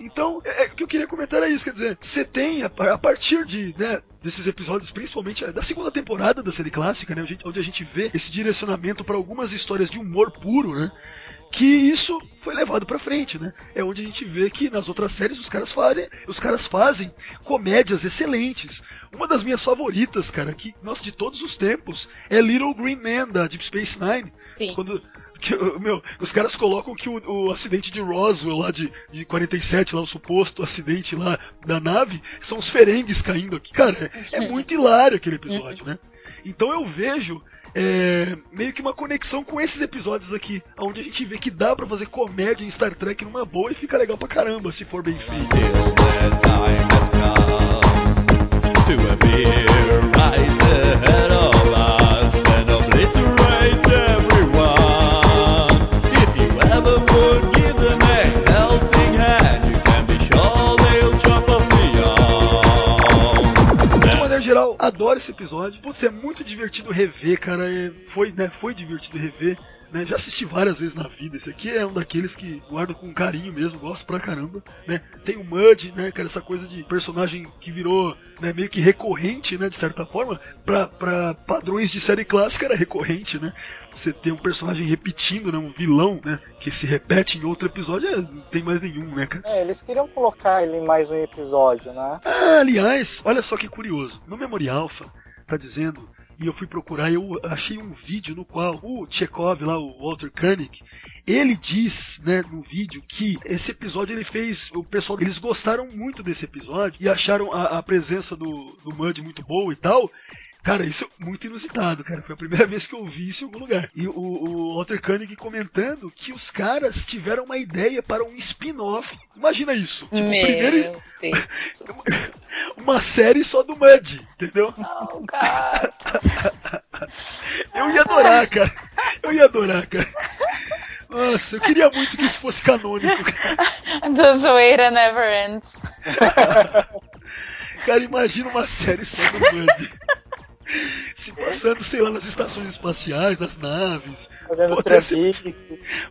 Speaker 4: Então, é, é, o que eu queria comentar é isso, quer dizer, você tem, a, a partir de, né, desses episódios, principalmente da segunda temporada da série clássica, né, onde a gente vê esse direcionamento para algumas histórias de humor puro, né, que isso foi levado pra frente, né? É onde a gente vê que nas outras séries os caras fazem, os caras fazem comédias excelentes. Uma das minhas favoritas, cara, que, nossa, de todos os tempos, é Little Green Man da Deep Space Nine.
Speaker 8: Sim.
Speaker 4: Quando que, meu, os caras colocam que o, o, acidente de Roswell lá de, de 47, lá o suposto acidente lá da nave, são os ferengues caindo aqui. Cara, é, é muito hilário aquele episódio, né? Então eu vejo é, meio que uma conexão com esses episódios aqui, onde a gente vê que dá pra fazer comédia em Star Trek numa boa e fica legal pra caramba, se for bem feito.
Speaker 3: To appear right ahead
Speaker 4: Adoro esse episódio. Putz, é muito divertido rever, cara. É, foi, né, foi divertido rever. Né? Já assisti várias vezes na vida. Esse aqui é um daqueles que guardo com carinho mesmo, gosto pra caramba, né? Tem o Mud, né, cara, essa coisa de personagem que virou né, meio que recorrente, né, de certa forma, pra, pra padrões de série clássica era recorrente, né? Você tem um personagem repetindo, né, um vilão, né, que se repete em outro episódio, é, não tem mais nenhum, né, cara?
Speaker 7: É, eles queriam colocar ele em mais um episódio, né?
Speaker 4: Ah, aliás, olha só que curioso. No Memorial Alpha, tá dizendo e eu fui procurar, eu achei um vídeo no qual o Chekhov lá, o Walter Koenig, ele diz, né, no vídeo que esse episódio ele fez, o pessoal, eles gostaram muito desse episódio e acharam a, a presença do, do Mud muito boa e tal. Cara, isso é muito inusitado, cara. Foi a primeira vez que eu vi isso em algum lugar. E o, o Walter Koenig comentando que os caras tiveram uma ideia para um spin-off. Imagina isso. Tipo,
Speaker 8: Meu
Speaker 4: primeiro, uma série só do Mud, entendeu?
Speaker 8: Oh, God.
Speaker 4: Eu ia adorar, cara. Eu ia adorar, cara. Nossa, eu queria muito que isso fosse canônico. Cara,
Speaker 8: The zoeira never ends.
Speaker 4: cara imagina uma série só do Mud. Se passando, sei lá, nas estações espaciais, nas naves.
Speaker 7: Fazendo
Speaker 4: Pô.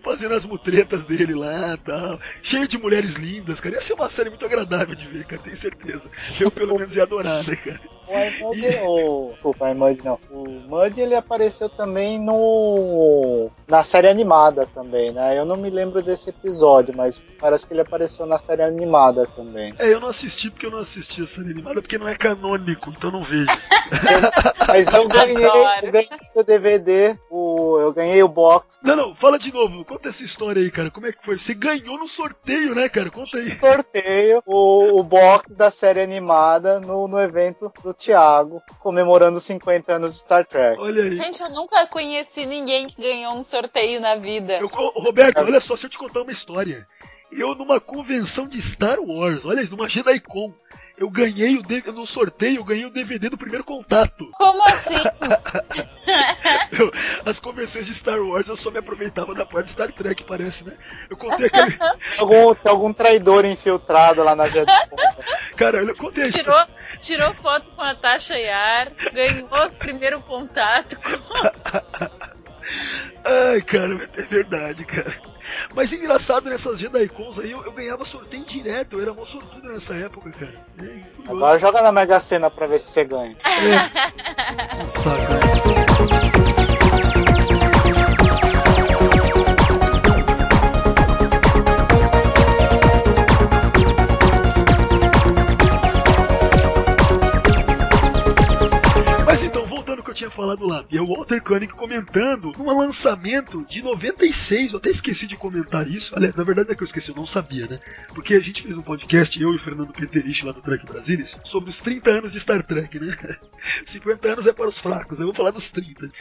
Speaker 4: Fazendo as mutretas dele lá tal. Cheio de mulheres lindas, cara. Ia ser uma série muito agradável de ver, cara, tenho certeza. Eu pelo menos ia adorar, né, cara?
Speaker 7: O iMud, o, desculpa, o iMud não. O Mud ele apareceu também no na série animada também, né? Eu não me lembro desse episódio, mas parece que ele apareceu na série animada também.
Speaker 4: É, eu não assisti porque eu não assisti a série animada, porque não é canônico, então não vejo.
Speaker 7: Mas eu ganhei, eu ganhei o DVD, o, eu ganhei o box
Speaker 4: Não, não, fala de novo, conta essa história aí, cara. Como é que foi? Você ganhou no sorteio, né, cara? Conta aí.
Speaker 7: sorteio, o, o box da série animada no, no evento do Thiago, comemorando os 50 anos de Star Trek.
Speaker 4: Olha aí.
Speaker 8: Gente, eu nunca conheci ninguém que ganhou um sorteio na vida.
Speaker 4: Eu- Roberto, olha só, se eu te contar uma história. Eu, numa convenção de Star Wars, olha isso, numa JediCon, eu ganhei o D- no sorteio, eu ganhei o DVD do primeiro contato.
Speaker 8: Como assim?
Speaker 4: Eu- as convenções de Star Wars eu só me aproveitava da parte de Star Trek, parece, né? Eu contei aquele.
Speaker 7: Algum, tinha algum traidor infiltrado lá na.
Speaker 4: Cara, eu contei história.
Speaker 8: Tirou, tirou foto com a Tasha Yar, ganhou o primeiro contato com...
Speaker 4: Ai, cara, é verdade, cara. Mas engraçado nessas JediCons aí, eu, eu ganhava sorteio direto, eu era mó sortudo nessa época, cara. É.
Speaker 7: Agora joga na Mega Sena pra ver se você ganha.
Speaker 4: Um saco, né? Tinha falado lá, e é o Walter Koenig comentando num lançamento de 96, eu até esqueci de comentar isso, aliás, na verdade é que eu esqueci, eu não sabia, né? Porque a gente fez um podcast, eu e o Fernando Peterich lá do Trek Brasilis, sobre os 30 anos de Star Trek, né? 50 anos é para os fracos, eu vou falar dos 30.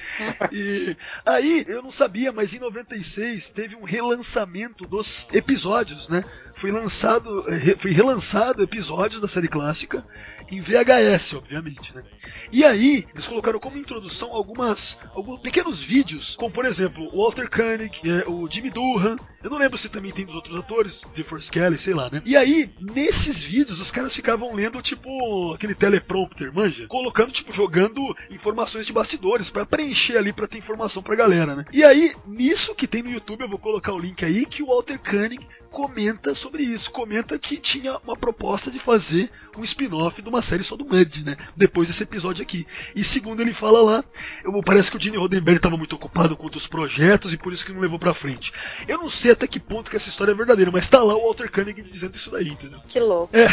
Speaker 4: E aí, eu não sabia, mas em 96 teve um relançamento dos episódios, né? Foi lançado, foi relançado episódios da série clássica em VHS, obviamente, né? E aí, eles colocaram como introdução algumas, alguns pequenos vídeos, como por exemplo, o Walter Koenig, é, o Jimmy Doohan, eu não lembro se também tem dos outros atores, de Force Kelly, sei lá, né? E aí, nesses vídeos, os caras ficavam lendo, tipo, aquele teleprompter, manja? Colocando, tipo, jogando informações de bastidores pra preencher ali, pra ter informação pra galera, né? E aí, nisso que tem no YouTube, eu vou colocar o link aí, que o Walter Koenig comenta sobre isso. Comenta que tinha uma proposta de fazer um spin-off de uma série só do Mud, né? Depois desse episódio aqui. E segundo ele fala lá, eu- parece que o Gene Roddenberry estava muito ocupado com outros projetos e por isso que não levou pra frente. Eu não sei até que ponto que essa história é verdadeira, mas tá lá o Walter Koenig dizendo isso daí, entendeu?
Speaker 8: Que louco.
Speaker 4: É.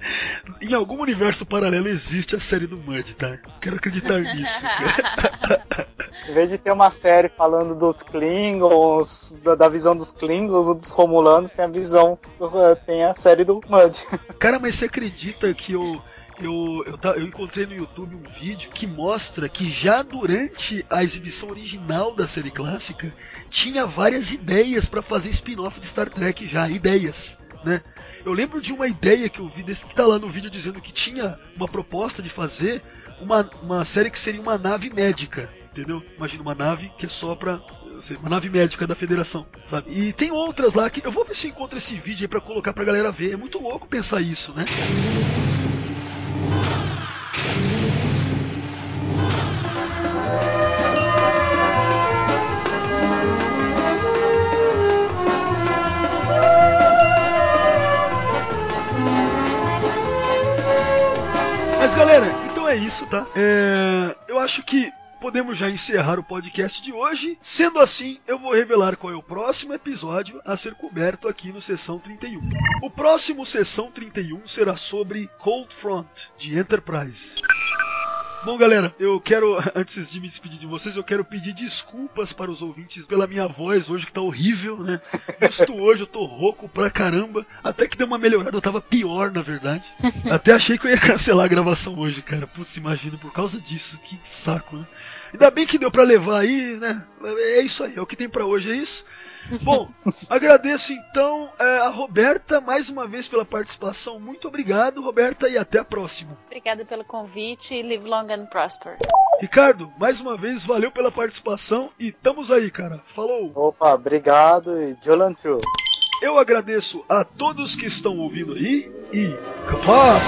Speaker 4: em algum universo paralelo existe a série do Mud, tá? Quero acreditar nisso.
Speaker 7: Em vez de ter uma série falando dos Klingons, da, da visão dos Klingons ou dos Romulanos, tem a visão, eh, tem a série do Mud.
Speaker 4: Cara, mas você acredita que eu. Eu, eu, eu encontrei no YouTube um vídeo que mostra que já durante a exibição original da série clássica tinha várias ideias pra fazer spin-off de Star Trek já, ideias, né? Eu lembro de uma ideia que eu vi desse que tá lá no vídeo dizendo que tinha uma proposta de fazer uma, uma série que seria uma nave médica, entendeu? Imagina uma nave que é só pra uma nave médica da federação, sabe? E tem outras lá que eu vou ver se eu encontro esse vídeo aí pra colocar pra galera ver. É muito louco pensar isso, né? Mas galera, então é isso, tá? É... Eu acho que podemos já encerrar o podcast de hoje. Sendo assim, eu vou revelar qual é o próximo episódio a ser coberto aqui no Sessão 31. O próximo Sessão 31 será sobre Cold Front, de Enterprise. Bom, galera, eu quero, antes de me despedir de vocês, eu quero pedir desculpas para os ouvintes pela minha voz hoje, que tá horrível, né? Justo hoje eu tô rouco pra caramba. Até que deu uma melhorada, eu tava pior, na verdade. Até achei que eu ia cancelar a gravação hoje, cara. Putz, imagina, por causa disso, que saco, né? Ainda bem que deu pra levar aí, né? É isso aí, é o que tem pra hoje, é isso. Bom, agradeço então é, a Roberta mais uma vez pela participação. Muito obrigado, Roberta, e até a próxima.
Speaker 8: Obrigada pelo convite. Live long and prosper.
Speaker 4: Ricardo, mais uma vez, valeu pela participação e estamos aí, cara. Falou!
Speaker 7: Opa, obrigado e Jolan True.
Speaker 4: Eu agradeço a todos que estão ouvindo aí e. Kapá!